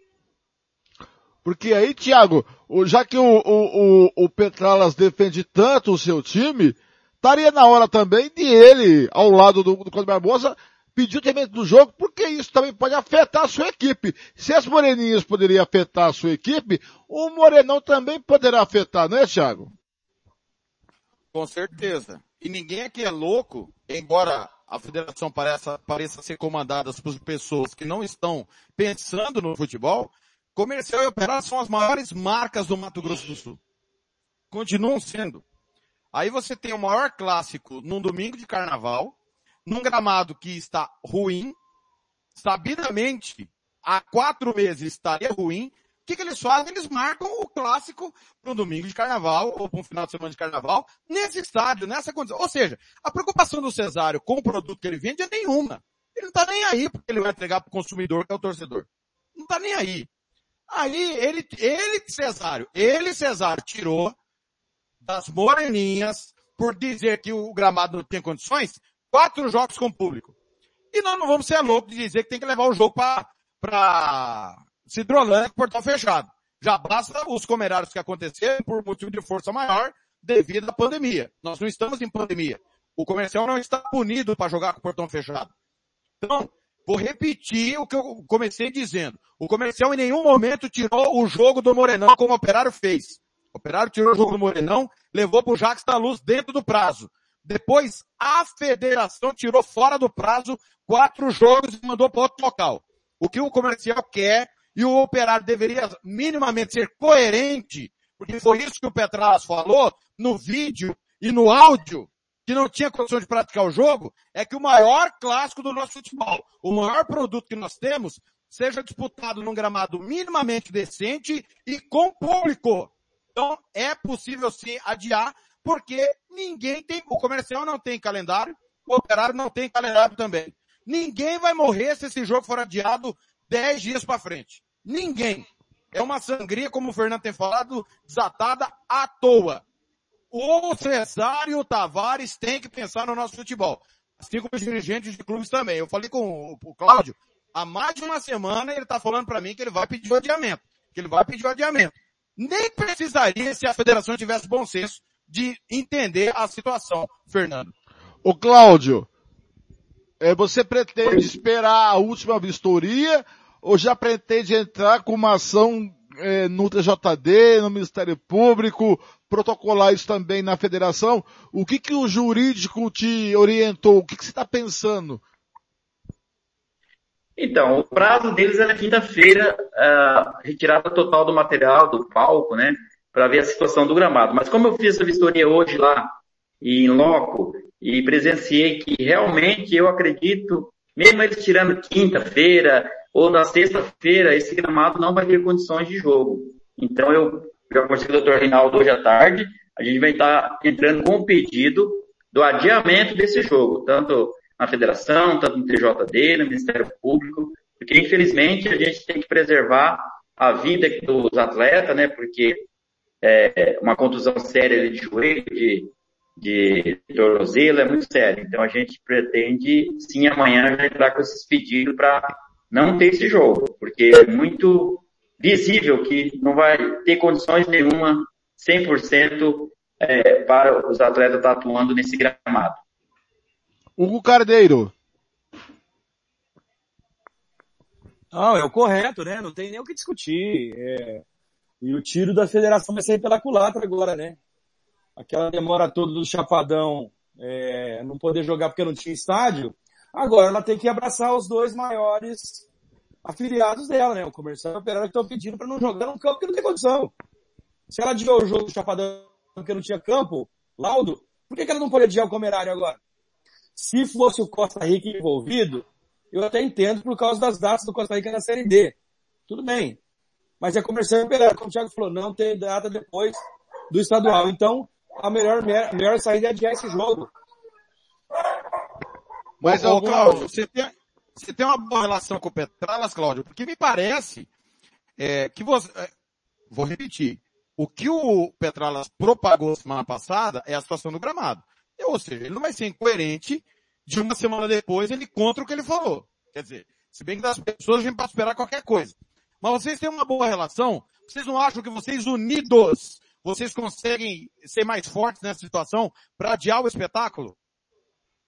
porque aí, Thiago, já que o, o, o, o Petralas defende tanto o seu time, estaria na hora também de ele, ao lado do, do Cláudio Barbosa, pedir o termino do jogo, porque isso também pode afetar a sua equipe. Se as moreninhas poderiam afetar a sua equipe, o Morenão também poderá afetar, não é, Thiago? Com certeza. E ninguém aqui é louco, embora a federação pareça, pareça ser comandada por pessoas que não estão pensando no futebol, comercial e operário são as maiores marcas do Mato Grosso do Sul. Continuam sendo. Aí você tem o maior clássico num domingo de carnaval, num gramado que está ruim, sabidamente há quatro meses estaria ruim. O que, que eles fazem? Eles marcam o clássico para um domingo de carnaval ou para um final de semana de carnaval nesse estádio, nessa condição. Ou seja, a preocupação do Cesário com o produto que ele vende é nenhuma. Ele não está nem aí porque ele vai entregar para o consumidor, que é o torcedor. Não está nem aí. Aí ele, ele, Cesário, ele, Cesário, tirou das moreninhas, por dizer que o gramado não tinha condições, quatro jogos com público. E nós não vamos ser loucos de dizer que tem que levar o jogo para Cidrolândia com portão fechado. Já basta os comerários que aconteceram por motivo de força maior devido à pandemia. Nós não estamos em pandemia. O comercial não está punido para jogar com portão fechado. Então, vou repetir o que eu comecei dizendo. O comercial em nenhum momento tirou o jogo do Morenão como o operário fez. O operário tirou o jogo do Morenão, levou para o Jacques da Luz dentro do prazo. Depois, a federação tirou fora do prazo quatro jogos e mandou para outro local. O que o comercial quer e o operário deveria minimamente ser coerente, porque foi isso que o Petralas falou no vídeo e no áudio, que não tinha condição de praticar o jogo, é que o maior clássico do nosso futebol, o maior produto que nós temos, seja disputado num gramado minimamente decente e com público. Então, é possível sim adiar, porque ninguém tem, o comercial não tem calendário, o operário não tem calendário também. Ninguém vai morrer se esse jogo for adiado 10 dias para frente. Ninguém. É uma sangria, como o Fernando tem falado, desatada à toa. O Cesário Tavares tem que pensar no nosso futebol. Assim como os dirigentes de clubes também. Eu falei com o Cláudio, há mais de uma semana ele está falando para mim que ele vai pedir o adiamento. Que ele vai pedir o adiamento. Nem precisaria se a federação tivesse bom senso de entender a situação, Fernando. O Cláudio, é, você pretende esperar a última vistoria ou já pretende entrar com uma ação é, no TJD, no Ministério Público, protocolar isso também na federação? O que, que o jurídico te orientou? O que, que você está pensando? Então, o prazo deles é na quinta-feira, a retirada total do material, do palco, né, para ver a situação do gramado. Mas como eu fiz a vistoria hoje lá, em loco, e presenciei que realmente eu acredito, mesmo eles tirando quinta-feira ou na sexta-feira, esse gramado não vai ter condições de jogo. Então eu já conversei com o Dr. Reinaldo hoje à tarde, a gente vai estar entrando com o pedido do adiamento desse jogo, tanto na federação, tanto no TJD, no Ministério Público, porque infelizmente a gente tem que preservar a vida dos atletas, né, porque é, uma contusão séria de joelho, de de tornozelo é muito sério. Então a gente pretende, sim, amanhã já entrar com esses pedidos para não ter esse jogo, porque é muito visível que não vai ter condições nenhuma 100% é, para os atletas estar atuando nesse gramado. Hugo Cardeiro. Não, é o correto, né? Não tem nem o que discutir. É... E o tiro da federação vai sair pela culatra agora, né? aquela demora toda do Chapadão é, não poder jogar porque não tinha estádio, agora ela tem que abraçar os dois maiores afiliados dela, né? O comercial e o operário que estão pedindo para não jogar no campo porque não tem condição. Se ela adiou o jogo do Chapadão porque não tinha campo, laudo, por que, que ela não pode adiar o comerário agora? Se fosse o Costa Rica envolvido, eu até entendo por causa das datas do Costa Rica na Série D. Tudo bem. Mas é comercial operário, como o Thiago falou, não tem data depois do estadual. Então, a melhor, melhor saída é adiar esse jogo. Mas, ô, Cláudio, você tem, você tem uma boa relação com o Petralas, Cláudio? Porque me parece é, que você... É, vou repetir. O que o Petralas propagou semana passada é a situação do gramado. Ou seja, ele não vai ser incoerente de uma semana depois ele contra o que ele falou. Quer dizer, se bem que das pessoas a gente pode esperar qualquer coisa. Mas vocês têm uma boa relação? Vocês não acham que vocês unidos vocês conseguem ser mais fortes nessa situação para adiar o espetáculo?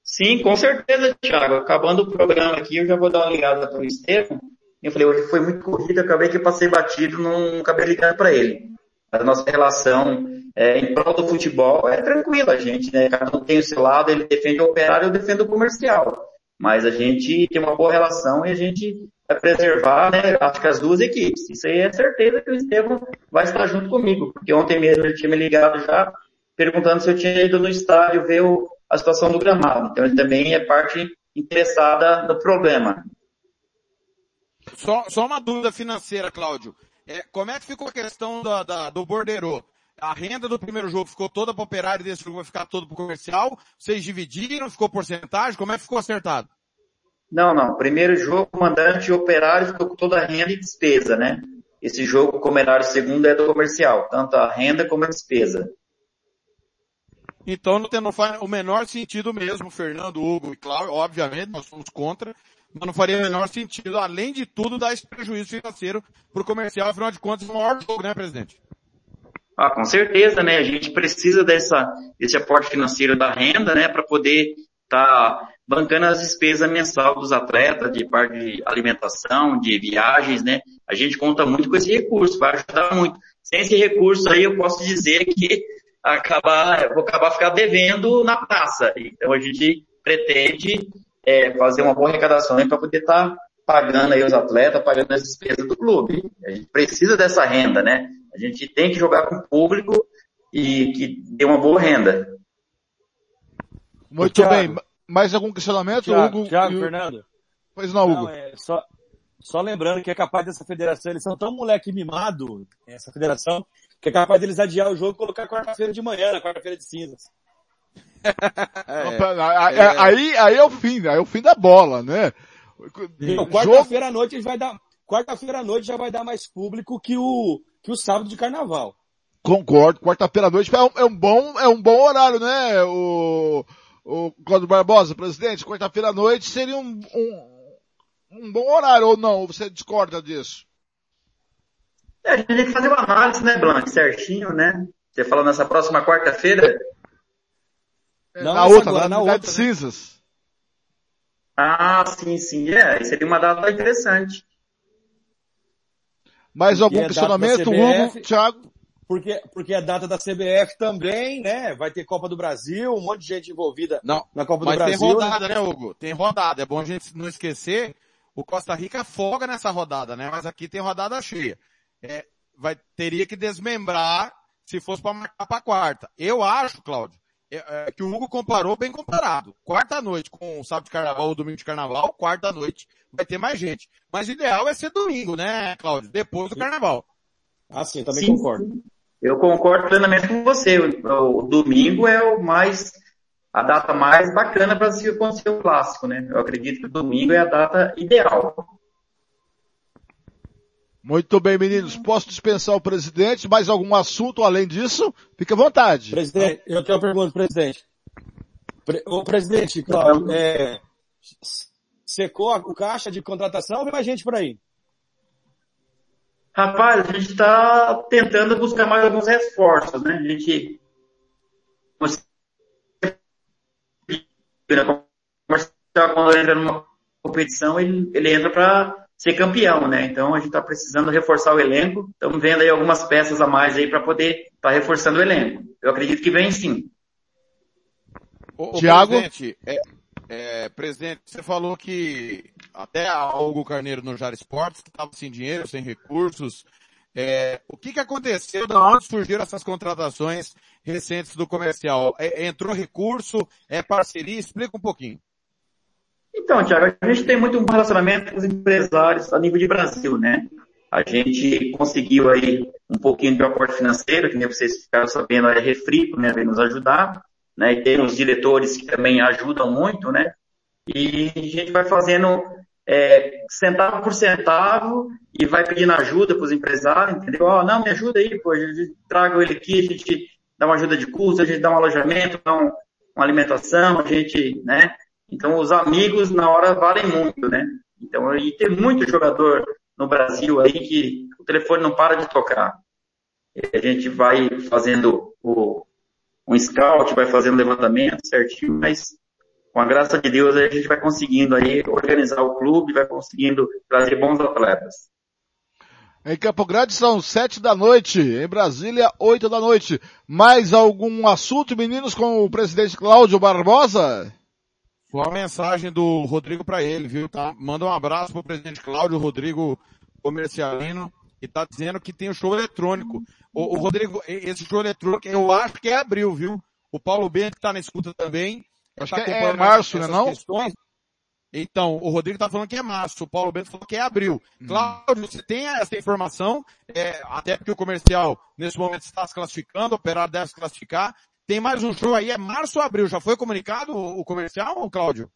Sim, com certeza, Thiago. Acabando o programa aqui, eu já vou dar uma ligada para o Estevam. Eu falei, hoje foi muito corrida, acabei que passei batido, não acabei ligando para ele. A nossa relação é, em prol do futebol é tranquila, gente, né? Cada um tem o seu lado, ele defende o operário, eu defendo o comercial. Mas a gente tem uma boa relação e a gente vai preservar, né, acho que as duas equipes. Isso aí é certeza que o Estevam vai estar junto comigo, porque ontem mesmo ele tinha me ligado já perguntando se eu tinha ido no estádio ver o, a situação do gramado. Então ele também é parte interessada no problema. Só, só uma dúvida financeira, Cláudio. É, como é que ficou a questão da, do borderô? A renda do primeiro jogo ficou toda para operário e desse jogo vai ficar todo para comercial? Vocês dividiram? Ficou porcentagem? Como é que ficou acertado? Não, não. Primeiro jogo, comandante e operário ficou com toda a renda e despesa, né? Esse jogo, comerário segundo, é do comercial, tanto a renda como a despesa. Então não, tem, não faz o menor sentido mesmo, Fernando, Hugo e Cláudio, obviamente, nós somos contra, mas não faria o menor sentido, além de tudo, dar esse prejuízo financeiro para o comercial, afinal de contas, o maior jogo, né, presidente? Ah, com certeza, né? A gente precisa dessa, desse aporte financeiro da renda, né, para poder tá bancando as despesas mensal dos atletas, de parte de alimentação, de viagens, né? A gente conta muito com esse recurso, vai ajudar muito. Sem esse recurso aí, eu posso dizer que acabar, vou acabar ficar devendo na praça. Então a gente pretende é, fazer uma boa arrecadação para poder estar tá pagando aí os atletas, pagando as despesas do clube. A gente precisa dessa renda, né? A gente tem que jogar com o público e que dê uma boa renda. Muito Thiago, bem. Mais algum questionamento, Thiago, Hugo? Thiago, Fernando? Pois não, Hugo. Não, é só, só lembrando que é capaz dessa federação, eles são tão moleque mimado, essa federação, que é capaz deles adiar o jogo e colocar quarta-feira de manhã, na quarta-feira de cinzas. é, é, aí, aí é o fim, aí é o fim da bola, né? Quarta-feira à noite vai dar, quarta-feira à noite já vai dar mais público que o, que o sábado de carnaval. Concordo, quarta-feira à noite é um, é um bom, é um bom horário, né? O, o Cláudio Barbosa, presidente, quarta-feira à noite seria um, um, um bom horário ou não? Você discorda disso? É, a gente tem que fazer uma análise, né, Blanc, certinho, né? Você falou nessa próxima quarta-feira? É, na outra, agora, na, na outra, de né? cinzas. Ah, sim, sim. É, seria uma data interessante. Mais algum questionamento, Hugo, Thiago? Porque, porque é data da CBF também, né? Vai ter Copa do Brasil, um monte de gente envolvida não, na Copa do Brasil. Mas tem rodada, né, Hugo? Tem rodada. É bom a gente não esquecer. O Costa Rica folga nessa rodada, né? Mas aqui tem rodada cheia é, vai, teria que desmembrar se fosse para marcar para quarta. Eu acho, Cláudio, é, é, que o Hugo comparou bem comparado. Quarta noite com o sábado de carnaval ou domingo de carnaval, quarta noite vai ter mais gente. Mas o ideal é ser domingo, né, Cláudio? Depois do carnaval. Ah, sim, também sim, concordo. Eu concordo plenamente com você. O, o, domingo é o mais, a data mais bacana para se acontecer o clássico, né? Eu acredito que o domingo é a data ideal. Muito bem, meninos. Posso dispensar o presidente? Mais algum assunto além disso? Fique à vontade. Presidente, eu tenho uma pergunta, presidente. Pre... Ô, presidente, Cláudio, é... secou o caixa de contratação ou vem mais gente por aí? Rapaz, a gente está tentando buscar mais alguns reforços, né? A gente quando entra numa competição, ele, ele entra para ser campeão, né? Então a gente está precisando reforçar o elenco. Estamos vendo aí algumas peças a mais aí para poder estar tá reforçando o elenco. Eu acredito que vem sim. Tiago? É, é, presidente, você falou que até a Hugo Carneiro no Jar Esportes, estava sem dinheiro, sem recursos. É, o que, que aconteceu? Da onde surgiram essas contratações recentes do comercial? É, entrou recurso? É parceria? Explica um pouquinho. Então, Tiago, a gente tem muito um relacionamento com os empresários a nível de Brasil, né? A gente conseguiu aí um pouquinho de aporte financeiro, que nem vocês ficaram sabendo, a Refrico, né, vem nos ajudar, né? E tem os diretores que também ajudam muito, né? E a gente vai fazendo é, centavo por centavo e vai pedindo ajuda para os empresários, entendeu? Ó, oh, não, me ajuda aí, pô, gente traga ele aqui, a gente dá uma ajuda de custo, a gente dá um alojamento, dá um, uma alimentação, a gente, né? Então, os amigos na hora valem muito, né? Então, e tem muito jogador no Brasil aí que o telefone não para de tocar. A gente vai fazendo o, um scout, vai fazendo levantamento certinho, mas com a graça de Deus a gente vai conseguindo aí organizar o clube, vai conseguindo trazer bons atletas. Em Campo Grande são sete da noite, em Brasília oito da noite. Mais algum assunto, meninos, com o presidente Cláudio Barbosa? Foi uma mensagem do Rodrigo para ele, viu? Tá? Manda um abraço pro presidente Cláudio, Rodrigo Comercialino, e tá dizendo que tem o show eletrônico. O, o, Rodrigo, esse show eletrônico, eu acho que é abril, viu? O Paulo Bento que tá na escuta também. Acho tá que é março, né não? Questões. Então, o Rodrigo tá falando que é março, o Paulo Bento falou que é abril. Hum. Cláudio, você tem essa informação, é, até porque o comercial, nesse momento, está se classificando, o operário deve se classificar. Tem mais um show aí, é março ou abril? Já foi comunicado o comercial, Cláudio?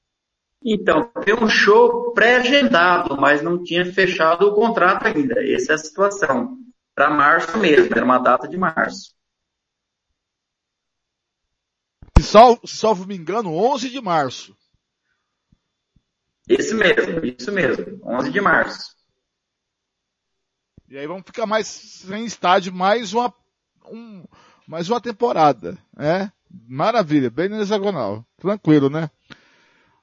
Então, tem um show pré-agendado, mas não tinha fechado o contrato ainda. Essa é a situação. Para março mesmo, era uma data de março. Se salvo, me engano, 11 de março. Isso mesmo, isso mesmo. 11 de março. E aí vamos ficar mais sem estádio mais uma, um, mais uma temporada, né? Maravilha, bem no hexagonal. Tranquilo, né?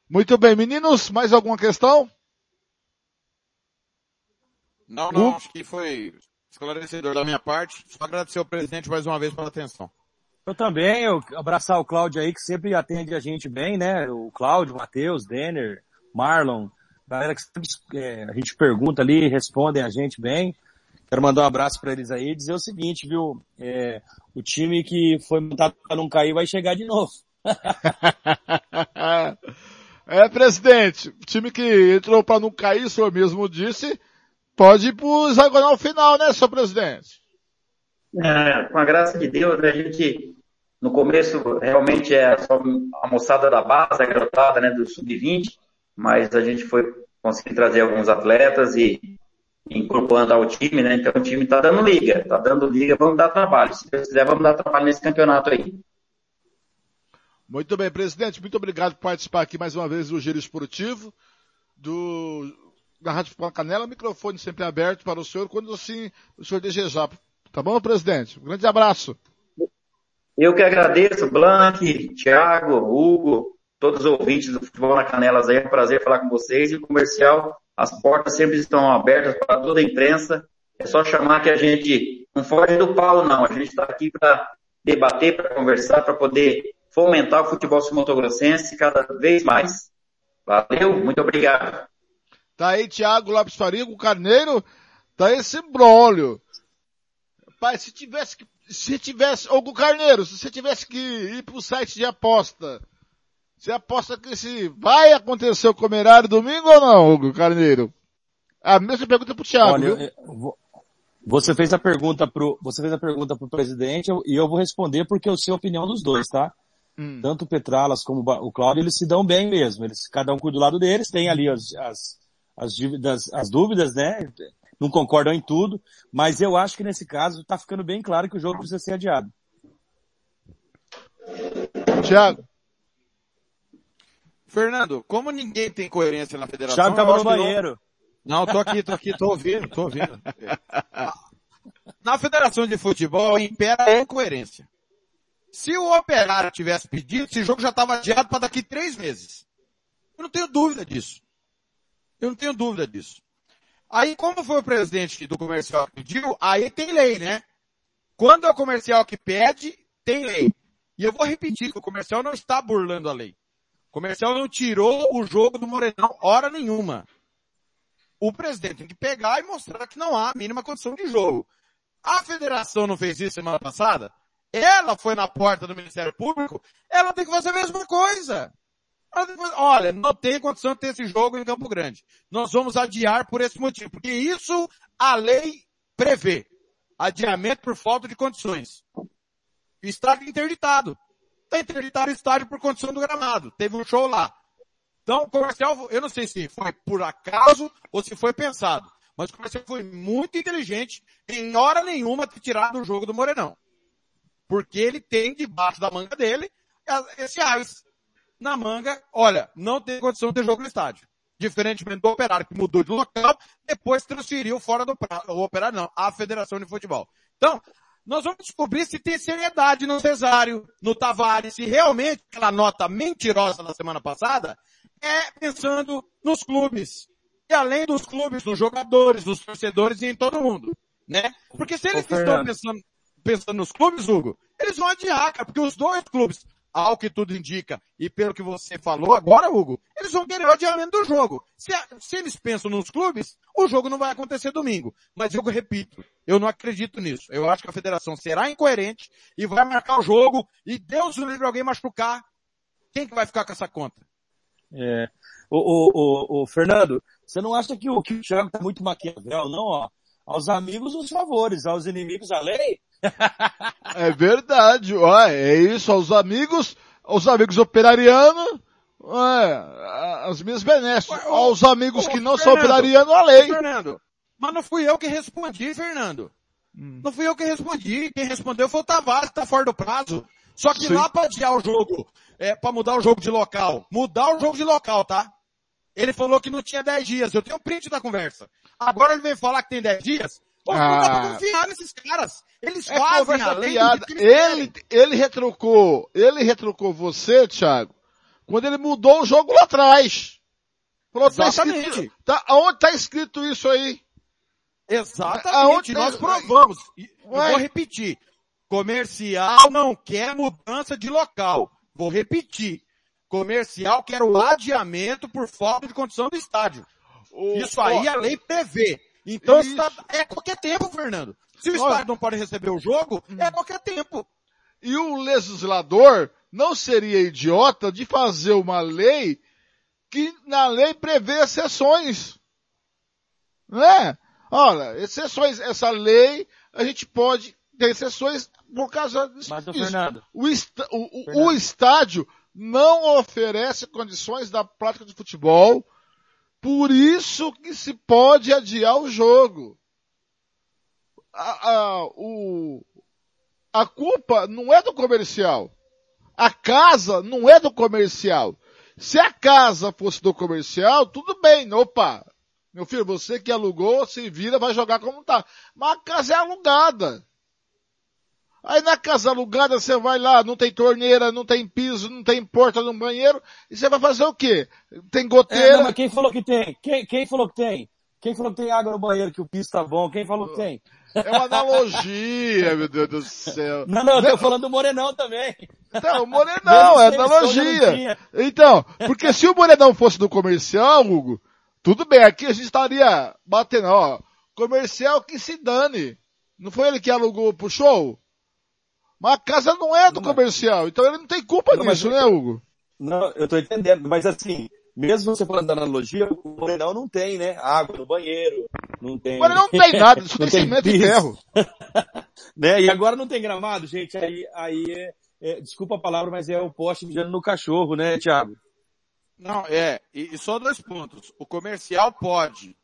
Muito bem, meninos, mais alguma questão? Não, não, acho que foi esclarecedor da minha parte. Só agradecer ao presidente mais uma vez pela atenção. Eu também, eu abraçar o Cláudio aí, que sempre atende a gente bem, né? O Cláudio, o Matheus, Denner, Marlon, galera que sempre é, a gente pergunta ali, respondem a gente bem. Quero mandar um abraço para eles aí e dizer o seguinte, viu? É, o time que foi montado para não cair vai chegar de novo. é, presidente, o time que entrou para não cair, o senhor mesmo disse, pode ir pro hexagonal final, né, senhor presidente? É, com a graça de Deus, a gente, no começo, realmente é só a moçada da base, a garotada, né, do sub-20, mas a gente foi conseguir trazer alguns atletas e incorporando ao time, né? Então o time está dando liga, está dando liga, vamos dar trabalho. Se Deus quiser, vamos dar trabalho nesse campeonato aí. Muito bem, presidente, muito obrigado por participar aqui mais uma vez do Giro Esportivo, do, da Rádio Futebol Canela, microfone sempre aberto para o senhor, quando assim o senhor desejar. Tá bom, presidente? Um grande abraço. Eu que agradeço, Blank, Thiago, Hugo, todos os ouvintes do Futebol na Canelas aí, é um prazer falar com vocês e o comercial as portas sempre estão abertas para toda a imprensa. É só chamar que a gente não foge do pau, não. A gente está aqui para debater, para conversar, para poder fomentar o futebol sul-mato-grossense cada vez mais. Valeu, muito obrigado. Tá aí Thiago Lopes Farigo, Carneiro, tá esse brólio. Pai, se tivesse que, se tivesse, Hugo Carneiro, se você tivesse que ir pro site de aposta, você aposta que se vai acontecer o comerário domingo ou não, Hugo Carneiro? A mesma pergunta pro Thiago, Olha, viu? eu- você fez a pergunta pro, você fez a pergunta pro presidente eu- e eu vou responder porque eu sei a opinião dos dois, tá? Hum. Tanto o Petralas como o Cláudio, eles se dão bem mesmo. Eles, cada um cuida do lado deles, tem ali as, as, as, dívidas, as dúvidas, né? Não concordam em tudo, mas eu acho que nesse caso tá ficando bem claro que o jogo precisa ser adiado. Thiago. Fernando, como ninguém tem coerência na federação... Thiago tava no que não- banheiro. Não, tô aqui, tô aqui, tô ouvindo, tô ouvindo. Na Federação de Futebol impera a incoerência. Se o Operário tivesse pedido, esse jogo já estava adiado para daqui três meses. Eu não tenho dúvida disso. Eu não tenho dúvida disso. Aí, como foi o presidente do comercial que pediu, aí tem lei, né? Quando é o comercial que pede, tem lei. E eu vou repetir que o comercial não está burlando a lei. O comercial não tirou o jogo do Morenão hora nenhuma o presidente tem que pegar e mostrar que não há a mínima condição de jogo. A federação não fez isso semana passada? Ela foi na porta do Ministério Público, ela tem que fazer a mesma coisa. Olha, não tem condição de ter esse jogo em Campo Grande. Nós vamos adiar por esse motivo, porque isso a lei prevê. Adiamento por falta de condições. Estádio interditado. Está interditado o estádio por condição do gramado. Teve um show lá. Então, o comercial, eu não sei se foi por acaso ou se foi pensado, mas o comercial foi muito inteligente em hora nenhuma ter tirado o jogo do Morenão. Porque ele tem debaixo da manga dele esse AIS na manga, olha, não tem condição de ter jogo no estádio. Diferentemente do operário que mudou de local, depois transferiu fora do pra... o operário não, a Federação de Futebol. Então, nós vamos descobrir se tem seriedade no Cesário, no Tavares, se realmente aquela nota mentirosa da semana passada é pensando nos clubes. E além dos clubes, nos jogadores, nos torcedores e em todo mundo. Né? Porque se eles Ô, estão pensando, pensando nos clubes, Hugo, eles vão adiar, cara, porque os dois clubes, ao que tudo indica, e pelo que você falou agora, Hugo, eles vão querer o adiamento do jogo. Se, se eles pensam nos clubes, o jogo não vai acontecer domingo. Mas eu repito, eu não acredito nisso. Eu acho que a federação será incoerente e vai marcar o jogo e Deus o livre alguém machucar. Quem que vai ficar com essa conta? É. O, o, o, o Fernando, você não acha que o, que o Thiago tá muito maquiavel, não, ó? Aos amigos os favores, aos inimigos a lei? É verdade, ó, é isso, aos amigos, aos amigos operarianos, é, as minhas benesses, aos amigos que não são Fernando, operarianos, a lei. Fernando, mas não fui eu que respondi, Fernando. Não fui eu que respondi. Quem respondeu foi o Tavares, que tá fora do prazo. Só que Sim. lá pra adiar o jogo, é, pra mudar o jogo de local, mudar o jogo de local, tá? Ele falou que não tinha 10 dias. Eu tenho um print da conversa. Agora ele vem falar que tem 10 dias. Pô, não dá pra Ah. confiar nesses caras. Eles É fazem conversa a lei do fiada. jeito que eles querem. Ele, ele retrucou, ele retrucou você, Thiago, quando ele mudou o jogo lá atrás. Falou, tá Exatamente. escrito, tá, aonde tá escrito isso aí? Exatamente, Aonde nós tem- provamos. Ué? vou repetir. Comercial não quer mudança de local. Vou repetir. Comercial quer o adiamento por falta de condição do estádio. Isso aí a lei prevê. Então está- é qualquer tempo, Fernando. Se o Olha. estádio não pode receber o jogo, é qualquer tempo. E o legislador não seria idiota de fazer uma lei que na lei prevê exceções. Né? Olha, exceções, essa lei, a gente pode ter exceções por causa disso. Mas, Fernando. O, est- o- o- Fernando. o estádio não oferece condições da prática de futebol, por isso que se pode adiar o jogo. A, a- o, a culpa não é do comercial. A casa não é do comercial. Se a casa fosse do comercial, tudo bem. Opa, meu filho, você que alugou, se vira, vai jogar como tá. Mas a casa é alugada. Aí na casa alugada você vai lá, não tem torneira, não tem piso, não tem porta no banheiro, e você vai fazer o quê? Tem É, goteira. não, mas quem falou que tem? Quem, quem falou que tem? Quem falou que tem água no banheiro, que o piso tá bom? Quem falou que tem? É uma analogia, meu Deus do céu. Não, não, eu tô falando do Morenão também. Não, o Morenão, é analogia. Então, porque se o Morenão fosse do comercial, Hugo, tudo bem, aqui a gente estaria batendo, ó, comercial que se dane. Não foi ele que alugou pro show? Mas a casa não é do comercial, então ele não tem culpa Não, mas nisso, eu- né, Hugo? Não, eu tô entendendo, mas assim, mesmo você falando da analogia, o Morenão não tem, né? Água no banheiro, não tem... Mas não tem nada, só Não tem cimento e ferro. né? E agora não tem gramado, gente, aí, aí é, é- desculpa a palavra, mas é o poste mijando no cachorro, né, Thiago? Não, é, e, e só dois pontos. O comercial pode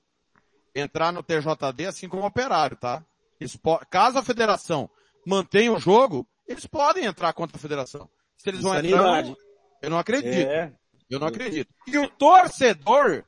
entrar no TJD assim como o operário, tá? Isso caso a federação mantenha o jogo, eles podem entrar contra a federação. Se eles vão entrar, eu não, eu não acredito. É. Eu não acredito. E o torcedor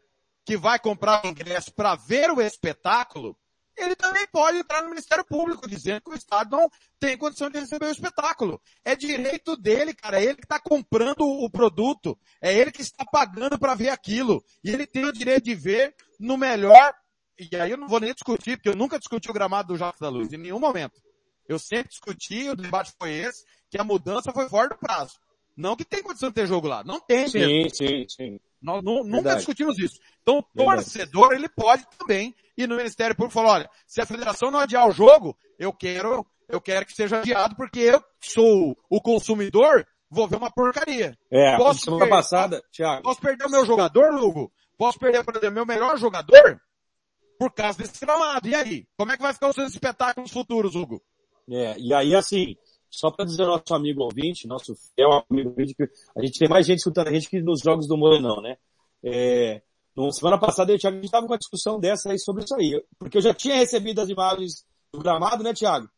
que vai comprar o ingresso para ver o espetáculo, ele também pode entrar no Ministério Público dizendo que o Estado não tem condição de receber o espetáculo. É direito dele, cara. É ele que está comprando o produto. É ele que está pagando para ver aquilo. E ele tem o direito de ver no melhor. E aí eu não vou nem discutir, porque eu nunca discuti o gramado do Jacques da Luz, em nenhum momento. Eu sempre discuti, o debate foi esse, que a mudança foi fora do prazo. Não que tem condição de ter jogo lá. Não tem Sim, mesmo. sim, sim. Nós nu- nunca discutimos isso. Então, o Verdade. torcedor, ele pode também ir no Ministério Público e falar, olha, se a federação não adiar o jogo, eu quero, eu quero que seja adiado porque eu sou o consumidor, vou ver uma porcaria. É, Posso semana per- passada, Thiago. Posso perder o meu jogador, Lugo? Posso perder, por exemplo, meu melhor jogador? Por causa desse gramado. E aí? Como é que vai ficar os seus espetáculos futuros, Hugo? É, e aí assim, só para dizer ao nosso amigo ouvinte, nosso fiel amigo ouvinte, que a gente tem mais gente escutando a gente que nos jogos do Morenão, né? É, no, semana passada eu e o Thiago, a gente estava com uma discussão dessa aí sobre isso aí. Porque eu já tinha recebido as imagens do gramado, né, Thiago?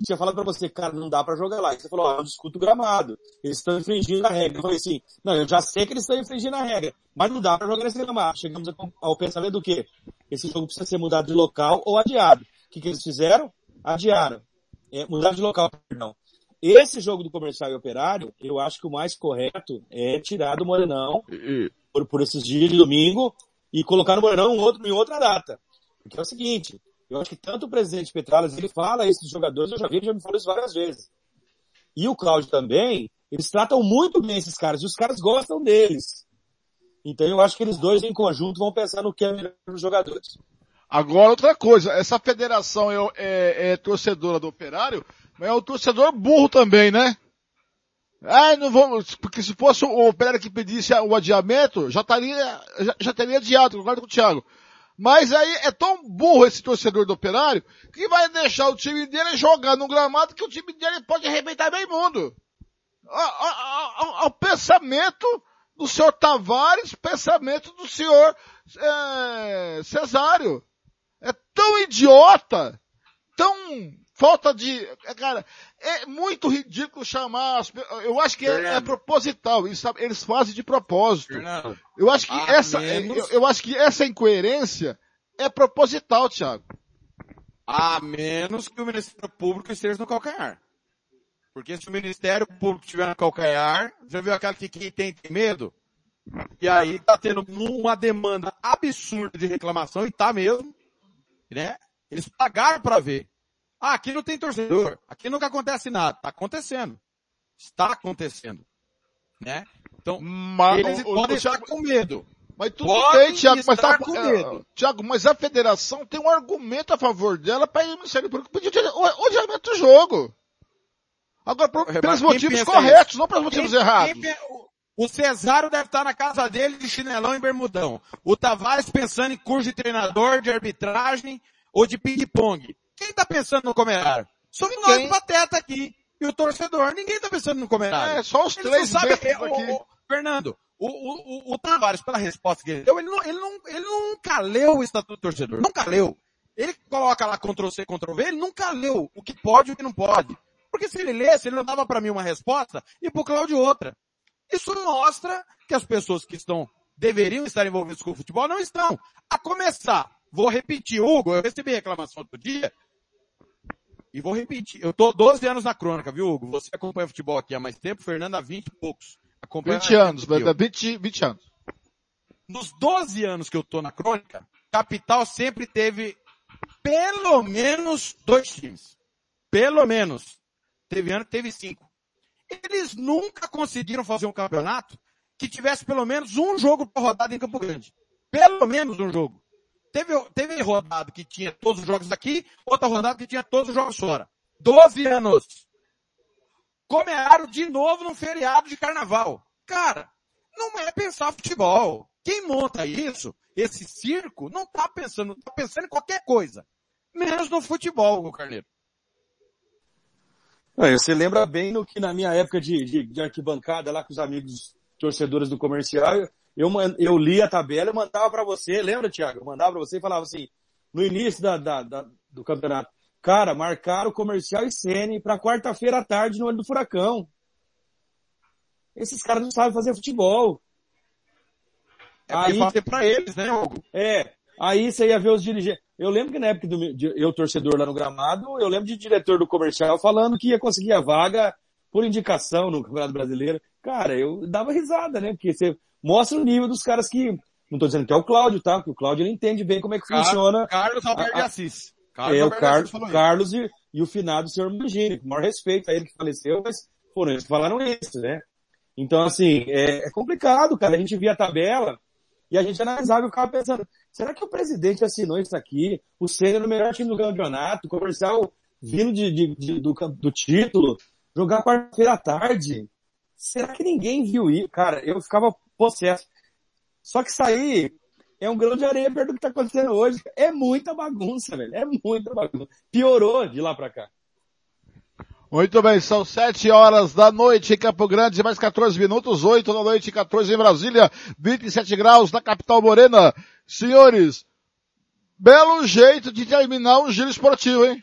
E tinha falado para você, cara, não dá para jogar lá. E você falou, ó, eu discuto o gramado. Eles estão infringindo a regra. Eu falei assim, não, eu já sei que eles estão infringindo a regra, mas não dá para jogar nesse gramado. Chegamos ao pensamento do quê? Esse jogo precisa ser mudado de local ou adiado. O que, que eles fizeram? Adiaram. É, mudar de local, perdão. Esse jogo do comercial e operário, eu acho que o mais correto é tirar do Morenão por, por esses dias de domingo e colocar no Morenão em, outro, em outra data. Porque é o seguinte, eu acho que tanto o presidente Petralhas, ele fala isso dos jogadores, eu já vi, ele já me falou isso várias vezes. E o Cláudio também, eles tratam muito bem esses caras, e os caras gostam deles. Então eu acho que eles dois em conjunto vão pensar no que é melhor para os jogadores. Agora, outra coisa, essa federação é, é- é torcedora do operário, mas é o torcedor burro também, né? Ah, não vamos, porque se fosse o operário que pedisse o adiamento, já estaria, já, já teria adiado, concordo com o Thiago. Mas aí é tão burro esse torcedor do operário, que vai deixar o time dele jogar no gramado que o time dele pode arrebentar bem mundo. O pensamento do senhor Tavares, pensamento do senhor é, Cesário. É tão idiota, tão falta de, cara, é muito ridículo chamar as, eu acho que é, é proposital, eles, eles fazem de propósito. Eu acho que a essa, menos- eu, eu acho que essa incoerência é proposital, Thiago. A menos que o Ministério Público esteja no calcanhar. Porque se o Ministério Público estiver no calcanhar, já viu aquela que quem tem, tem medo? E aí tá tendo uma demanda absurda de reclamação, e tá mesmo, né? Eles pagaram para ver. Ah, aqui não tem torcedor, aqui nunca acontece nada. Tá acontecendo. Está acontecendo. Né? Então, Mas, eles o- o- podem o estar Thiago- com medo. Mas tudo Podem bem, Thiago, mas tá, com é, medo. Thiago, mas a federação tem um argumento a favor dela para ir no Ministério Público pedir o o adiamento do jogo. Agora, por- pelos motivos corretos, isso? não pelos motivos Quem- errados. quem o- O Cesário deve estar na casa dele de chinelão e bermudão. O Tavares pensando em curso de treinador, de arbitragem ou de ping-pong. Quem tá pensando no Comerário? Somos nós pateta aqui. E o torcedor, ninguém tá pensando no Comerário. É, só os Eles três não sabem- é, o- aqui. o- Fernando, o, o, o, o Tavares, pela resposta que ele deu, ele, não, ele, não, ele nunca leu o Estatuto do Torcedor. Nunca leu. Ele coloca lá Ctrl-C, Ctrl-V, ele nunca leu o que pode e o que não pode. Porque se ele lesse, ele não dava para mim uma resposta e pro Cláudio outra. Isso mostra que as pessoas que estão, deveriam estar envolvidas com o futebol, não estão. A começar, vou repetir, Hugo, eu recebi reclamação outro dia, e vou repetir, eu tô 12 anos na crônica, viu, Hugo? Você acompanha futebol aqui há mais tempo, Fernando há 20 e poucos. Acompanha 20 mais tempo anos, que eu. 20, 20 anos. Nos 12 anos que eu tô na crônica, Capital sempre teve pelo menos dois times. Pelo menos. Teve ano que teve cinco. Eles nunca conseguiram fazer um campeonato que tivesse pelo menos um jogo por rodada em Campo Grande. Pelo menos um jogo. Teve, teve rodada que tinha todos os jogos aqui, outra rodada que tinha todos os jogos fora. 12 anos. Comearam de novo num feriado de carnaval. Cara, não é pensar futebol. Quem monta isso, esse circo, não tá pensando, tá pensando em qualquer coisa. Menos no futebol, Carneiro. Você lembra bem no que na minha época de, de, de arquibancada lá com os amigos torcedores do comercial, eu, eu, li a tabela e mandava para você, lembra, Thiago? Eu mandava para você e falava assim, no início da, da- da- do campeonato, cara, marcaram o comercial e Sene para quarta-feira à tarde no olho do furacão. Esses caras não sabem fazer futebol. É aí fazer pra eles, né, Hugo? É. Aí você ia ver os dirigentes. Eu lembro que na época do de- eu torcedor lá no gramado, eu lembro de diretor do comercial falando que ia conseguir a vaga por indicação no Campeonato Brasileiro. Cara, eu dava risada, né? Porque você mostra o nível dos caras que. Não tô dizendo que é o Cláudio, tá? Porque o Cláudio ele entende bem como é que Car- funciona. Carlos Alberto de Assis. Carlos é, o Car Assis. Carlos e, e o finado senhor Mangini. Com o maior respeito a ele que faleceu, mas foram eles que falaram isso, né? Então, assim, é, é complicado, cara. A gente via a tabela e a gente analisava e ficava pensando, será que o presidente assinou isso aqui? O Senna no melhor time do campeonato, o comercial vindo de, de- de- do, do título, jogar quarta-feira à tarde? Será que ninguém viu isso? Cara, eu ficava possesso. Só que aí é um grão de areia perto do que tá acontecendo hoje. É muita bagunça, velho. É muita bagunça. Piorou de lá pra cá. Muito bem, são 7 horas da noite em Campo Grande, mais 14 minutos, 8 da noite, 14 em Brasília, 27 graus na capital morena. Senhores, belo jeito de terminar um giro esportivo, hein?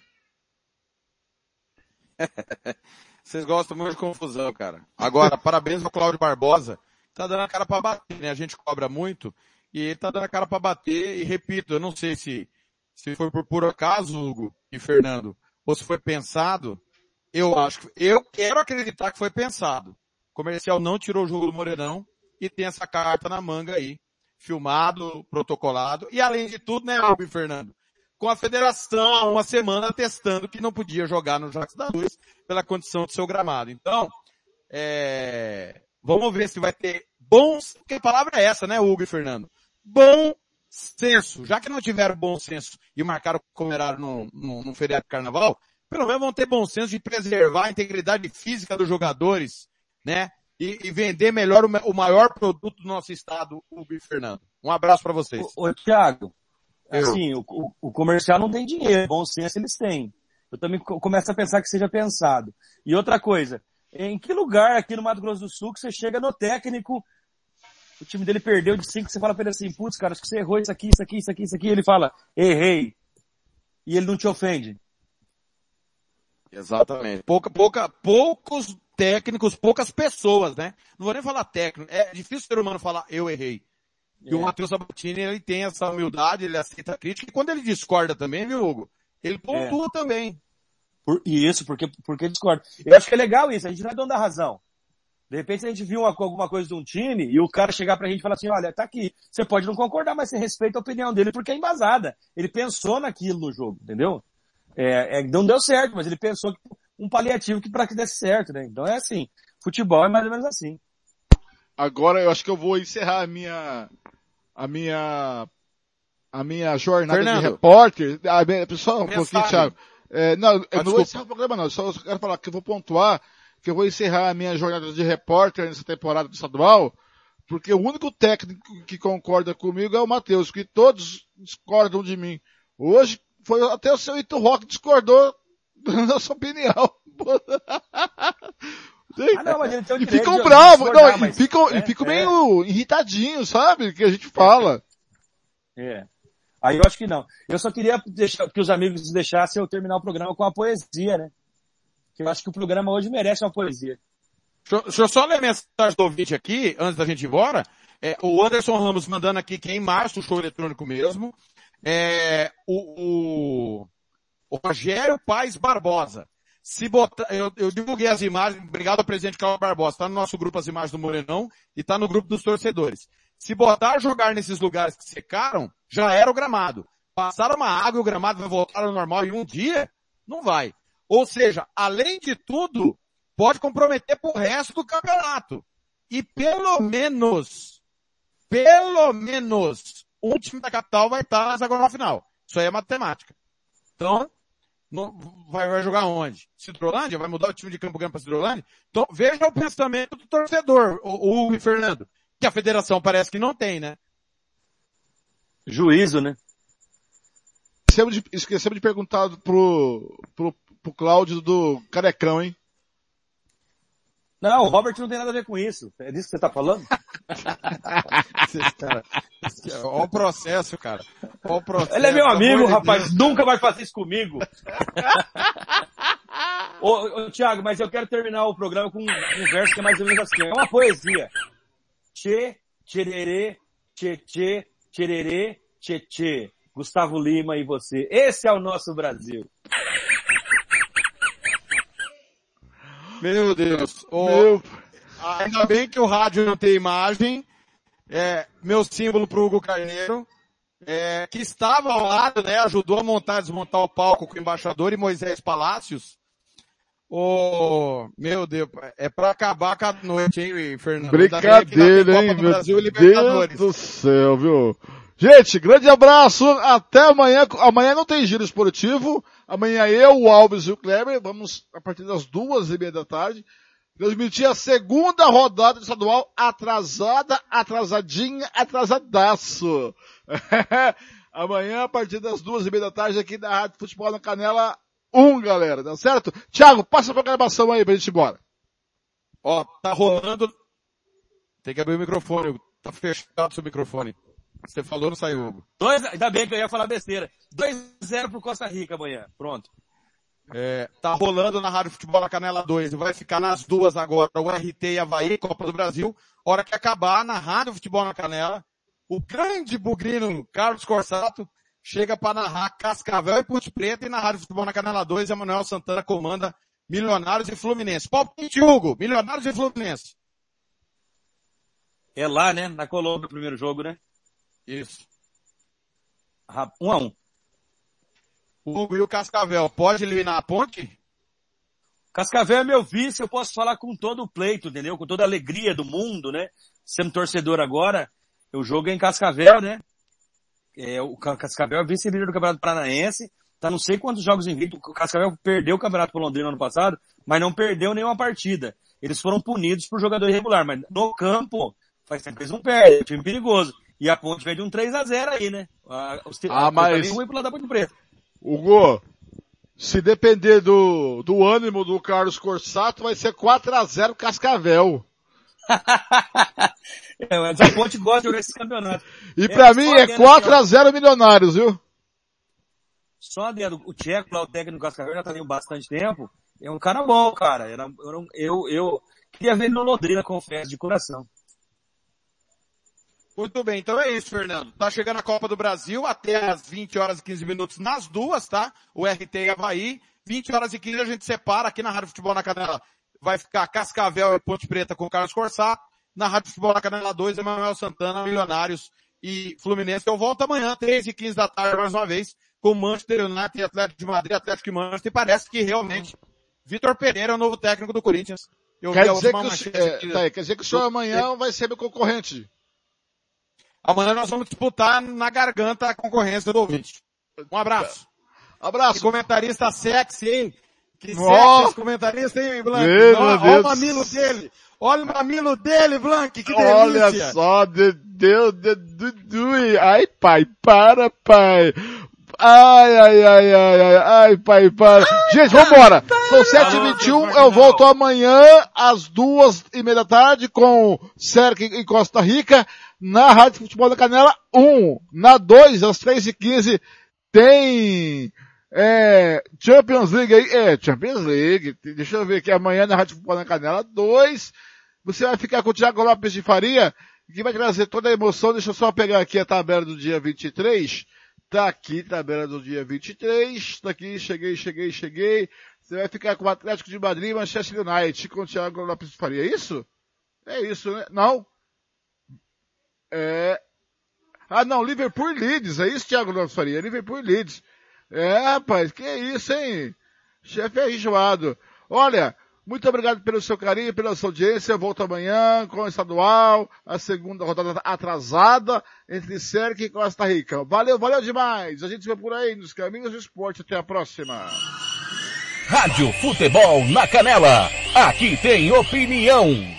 Vocês gostam muito de confusão, cara. Agora, parabéns ao Cláudio Barbosa. Tá dando a cara pra bater, né? A gente cobra muito. E ele tá dando a cara pra bater. E repito, eu não sei se, se foi por puro acaso, Hugo e Fernando, ou se foi pensado. Eu acho que, eu quero acreditar que foi pensado. O comercial não tirou o jogo do Morenão e tem essa carta na manga aí. Filmado, protocolado. E além de tudo, né, e Fernando? Com a federação há uma semana testando que não podia jogar no Jacques da Luz pela condição do seu gramado. Então, é, vamos ver se vai ter bons, porque a palavra é essa, né, Hugo e Fernando? Bom senso. Já que não tiveram bom senso e marcaram como era no, no, no feriado de carnaval, pelo menos vão ter bom senso de preservar a integridade física dos jogadores, né? E, e vender melhor o, o maior produto do nosso estado, Hugo e Fernando. Um abraço para vocês. Ô, Thiago, Eu. assim, o, o- o comercial não tem dinheiro, bom senso eles têm. Eu também co- começo a pensar que seja pensado. E outra coisa, em que lugar aqui no Mato Grosso do Sul que você chega no técnico, o time dele perdeu de cinco, você fala pra ele assim, putz, cara, acho que você errou isso aqui, isso aqui, isso aqui, isso aqui, ele fala, errei. E ele não te ofende. Exatamente. Pouca, pouca, poucos técnicos, poucas pessoas, né? Não vou nem falar técnico. É difícil o ser humano falar eu errei. E o Matheus Sabatini, ele tem essa humildade, ele aceita a crítica. E quando ele discorda também, viu, Hugo? Ele pontua também. Por, isso, porque, porque discorda. Eu acho que é legal isso, a gente não é dono da razão. De repente a gente viu uma, alguma coisa de um time e o cara chegar pra gente e falar assim, olha, tá aqui. Você pode não concordar, mas você respeita a opinião dele porque é embasada. Ele pensou naquilo no jogo, entendeu? É, é, não deu certo, mas ele pensou que um paliativo que para que desse certo, né? Então é assim. Futebol é mais ou menos assim. Agora eu acho que eu vou encerrar a minha a minha a minha jornada Fernando. de repórter. A minha, pessoal, um pouquinho. Thiago. É, não, eu não vou encerrar o programa não, eu só quero falar que eu vou pontuar que eu vou encerrar a minha jornada de repórter nessa temporada do estadual, porque o único técnico que concorda comigo é o Matheus, que todos discordam de mim. Hoje foi até o seu Ito Rock discordou nossa opinião. Ah, não, mas ele tem o e ficam de bravos, não, e mas- ficam, é, e ficam é. meio irritadinhos, sabe? Que a gente fala. É. Aí eu acho que não. Eu só queria deixar, que os amigos deixassem eu terminar o programa com a poesia, né? Que eu acho que o programa hoje merece uma poesia. Deixa, eu- deixa eu só ler a mensagem do ouvinte aqui, antes da gente ir embora. É, o Anderson Ramos mandando aqui que é em março o show eletrônico mesmo. É, o, o Rogério Paz Barbosa. Se botar, eu, eu divulguei as imagens, obrigado ao presidente Carlos Barbosa, tá no nosso grupo as imagens do Morenão e tá no grupo dos torcedores. Se botar jogar nesses lugares que secaram, já era o gramado. Passaram uma água e o gramado vai voltar ao normal em um dia? Não vai. Ou seja, além de tudo, pode comprometer pro resto do campeonato. E pelo menos, pelo menos, um time da capital vai estar na hexagonal final. Isso aí é matemática. Então, não- vai, vai jogar onde? Cidrolândia? Vai mudar o time de Campo Grande para Cidrolândia? Então, veja o pensamento do torcedor, o, o Hugo e Fernando. Que a federação parece que não tem, né? Juízo, né? Esquecemos de, esquecemos de perguntar pro, pro, pro Cláudio do Carecão, hein? Não, o Robert não tem nada a ver com isso. É disso que você tá falando? Cara, Olha o processo, cara. Olha o processo. Ele é meu amigo, rapaz. Deus. Nunca vai fazer isso comigo. ô, ô, Tiago, mas eu quero terminar o programa com um, um verso que é mais ou menos assim. É uma poesia. Tchê, tchererê, tchê, tchê, tchererê, tchê, tchê. Gustavo Lima e você. Esse é o nosso Brasil. Meu Deus. Ô, Meu- Ainda bem que o rádio não tem imagem. É, meu símbolo pro Hugo Carneiro, é, que estava ao lado, né, ajudou a montar, desmontar o palco com o embaixador e Moisés Palácios. Ô, meu Deus, é pra acabar com a noite, hein, Fernando? Brincadeira, Copa hein, do meu Brasil e Deus do céu, viu? Gente, grande abraço, até amanhã. Amanhã não tem giro esportivo. Amanhã eu, o Alves e o Kleber, vamos, a partir das duas e meia da tarde, transmitir a segunda rodada estadual atrasada, atrasadinha, atrasadaço. amanhã, a partir das duas e meia da tarde, aqui na Rádio Futebol na Canela 1, galera, tá certo? Thiago, passa a programação aí pra gente ir embora. Ó, tá rolando. Tem que abrir o microfone. Tá fechado o seu microfone. Você falou, não saiu, Hugo. Dois, ainda bem que eu ia falar besteira. 2-0 pro Costa Rica amanhã. Pronto. É, tá rolando na Rádio Futebol na Canela 2. Vai ficar nas duas agora, o RT e Havaí, Copa do Brasil. Hora que acabar na Rádio Futebol na Canela, o grande bugrino Carlos Corsato chega para narrar Cascavel e Ponte Preta e na Rádio Futebol na Canela 2, Emanuel Santana comanda Milionários e Fluminense. Palpite, Hugo, Milionários e Fluminense. É lá, né? Na Colômbia, o primeiro jogo, né? Isso. Um a um. O Hugo e o Cascavel, pode eliminar a Ponte? Cascavel é meu vice, eu posso falar com todo o pleito, entendeu? Com toda a alegria do mundo, né? Sendo torcedor agora, o jogo é em Cascavel, né? É, o Ca- Cascavel é vice-líder do Campeonato Paranaense, tá não sei quantos jogos invictos. O Cascavel perdeu o Campeonato pro Londrina ano passado, mas não perdeu nenhuma partida. Eles foram punidos por jogador irregular, mas no campo, faz tempo que eles não perdem, é um time perigoso. E a Ponte vem de um 3 a 0 aí, né? A, os, Ah, a- mas- ruim pro lado da Ponte Preta. Hugo, se depender do, do ânimo do Carlos Corsato, vai ser 4x0 Cascavel. É, mas a Ponte gosta de jogar esse campeonato. E pra mim só é adendo aqui, ó. 4x0 Milionários, viu? Só dentro, o Tcheco, lá, o técnico do Cascavel, já tá ali bastante tempo. É um cara bom, cara. Era, eu, eu, eu queria ver ele no Londrina, confesso, de coração. Muito bem, então é isso, Fernando. Tá chegando a Copa do Brasil até as 20 horas e 15 minutos nas duas, tá? O RT e Havaí. 20 horas e 15 a gente separa aqui na Rádio Futebol na Canela. Vai ficar Cascavel e Ponte Preta com o Carlos Corsá. Na Rádio Futebol na Canela 2, Emanuel Santana, Milionários e Fluminense. Eu volto amanhã, 3 e 15 da tarde, mais uma vez, com Manchester United, Atlético de Madrid, Atlético e Manchester. E parece que realmente Vitor Pereira é o novo técnico do Corinthians. Eu quer, dizer que o, é, tá aí, quer dizer que o senhor amanhã vai ser meu concorrente. Amanhã nós vamos disputar na garganta a concorrência do ouvinte. Um abraço. Abraço. Que comentarista sexy, hein? Que oh. sexy esse comentarista, hein, Blanc? Meu olha, Deus. o mamilo dele. Olha o mamilo dele, Blanc. Que delícia. Olha só, de Deus, de Dudu. Ai, pai, para, pai. Ai, ai, ai, ai, ai, ai, pai, para. Gente, vambora. São 7h21, eu volto amanhã às duas e meia da tarde com Cerque em Costa Rica na Rádio Futebol da Canela 1. Na 2, às 3h15, tem é, Champions League aí. É, Champions League. Deixa eu ver aqui amanhã na Rádio Futebol da Canela 2. Você vai ficar com o Thiago Lopes de Faria, que vai trazer toda a emoção. Deixa eu só pegar aqui a tabela do dia 23. Tá aqui, tabela do dia 23. Tá aqui, cheguei, cheguei, cheguei. Você vai ficar com o Atlético de Madrid e Manchester United com o Thiago Lopes de Faria. É isso? É isso, né? Não. É. Ah, não, Liverpool e Leeds. É isso, Thiago Lopes Faria. Liverpool e Leeds. É, rapaz, que isso, hein? Chefe é enjoado. Olha, muito obrigado pelo seu carinho, pela sua audiência. Eu volto amanhã com o estadual, a segunda rodada atrasada entre Cerque e Costa Rica. Valeu, valeu demais. A gente vê por aí nos caminhos do esporte. Até a próxima. Rádio Futebol na Canela. Aqui tem opinião.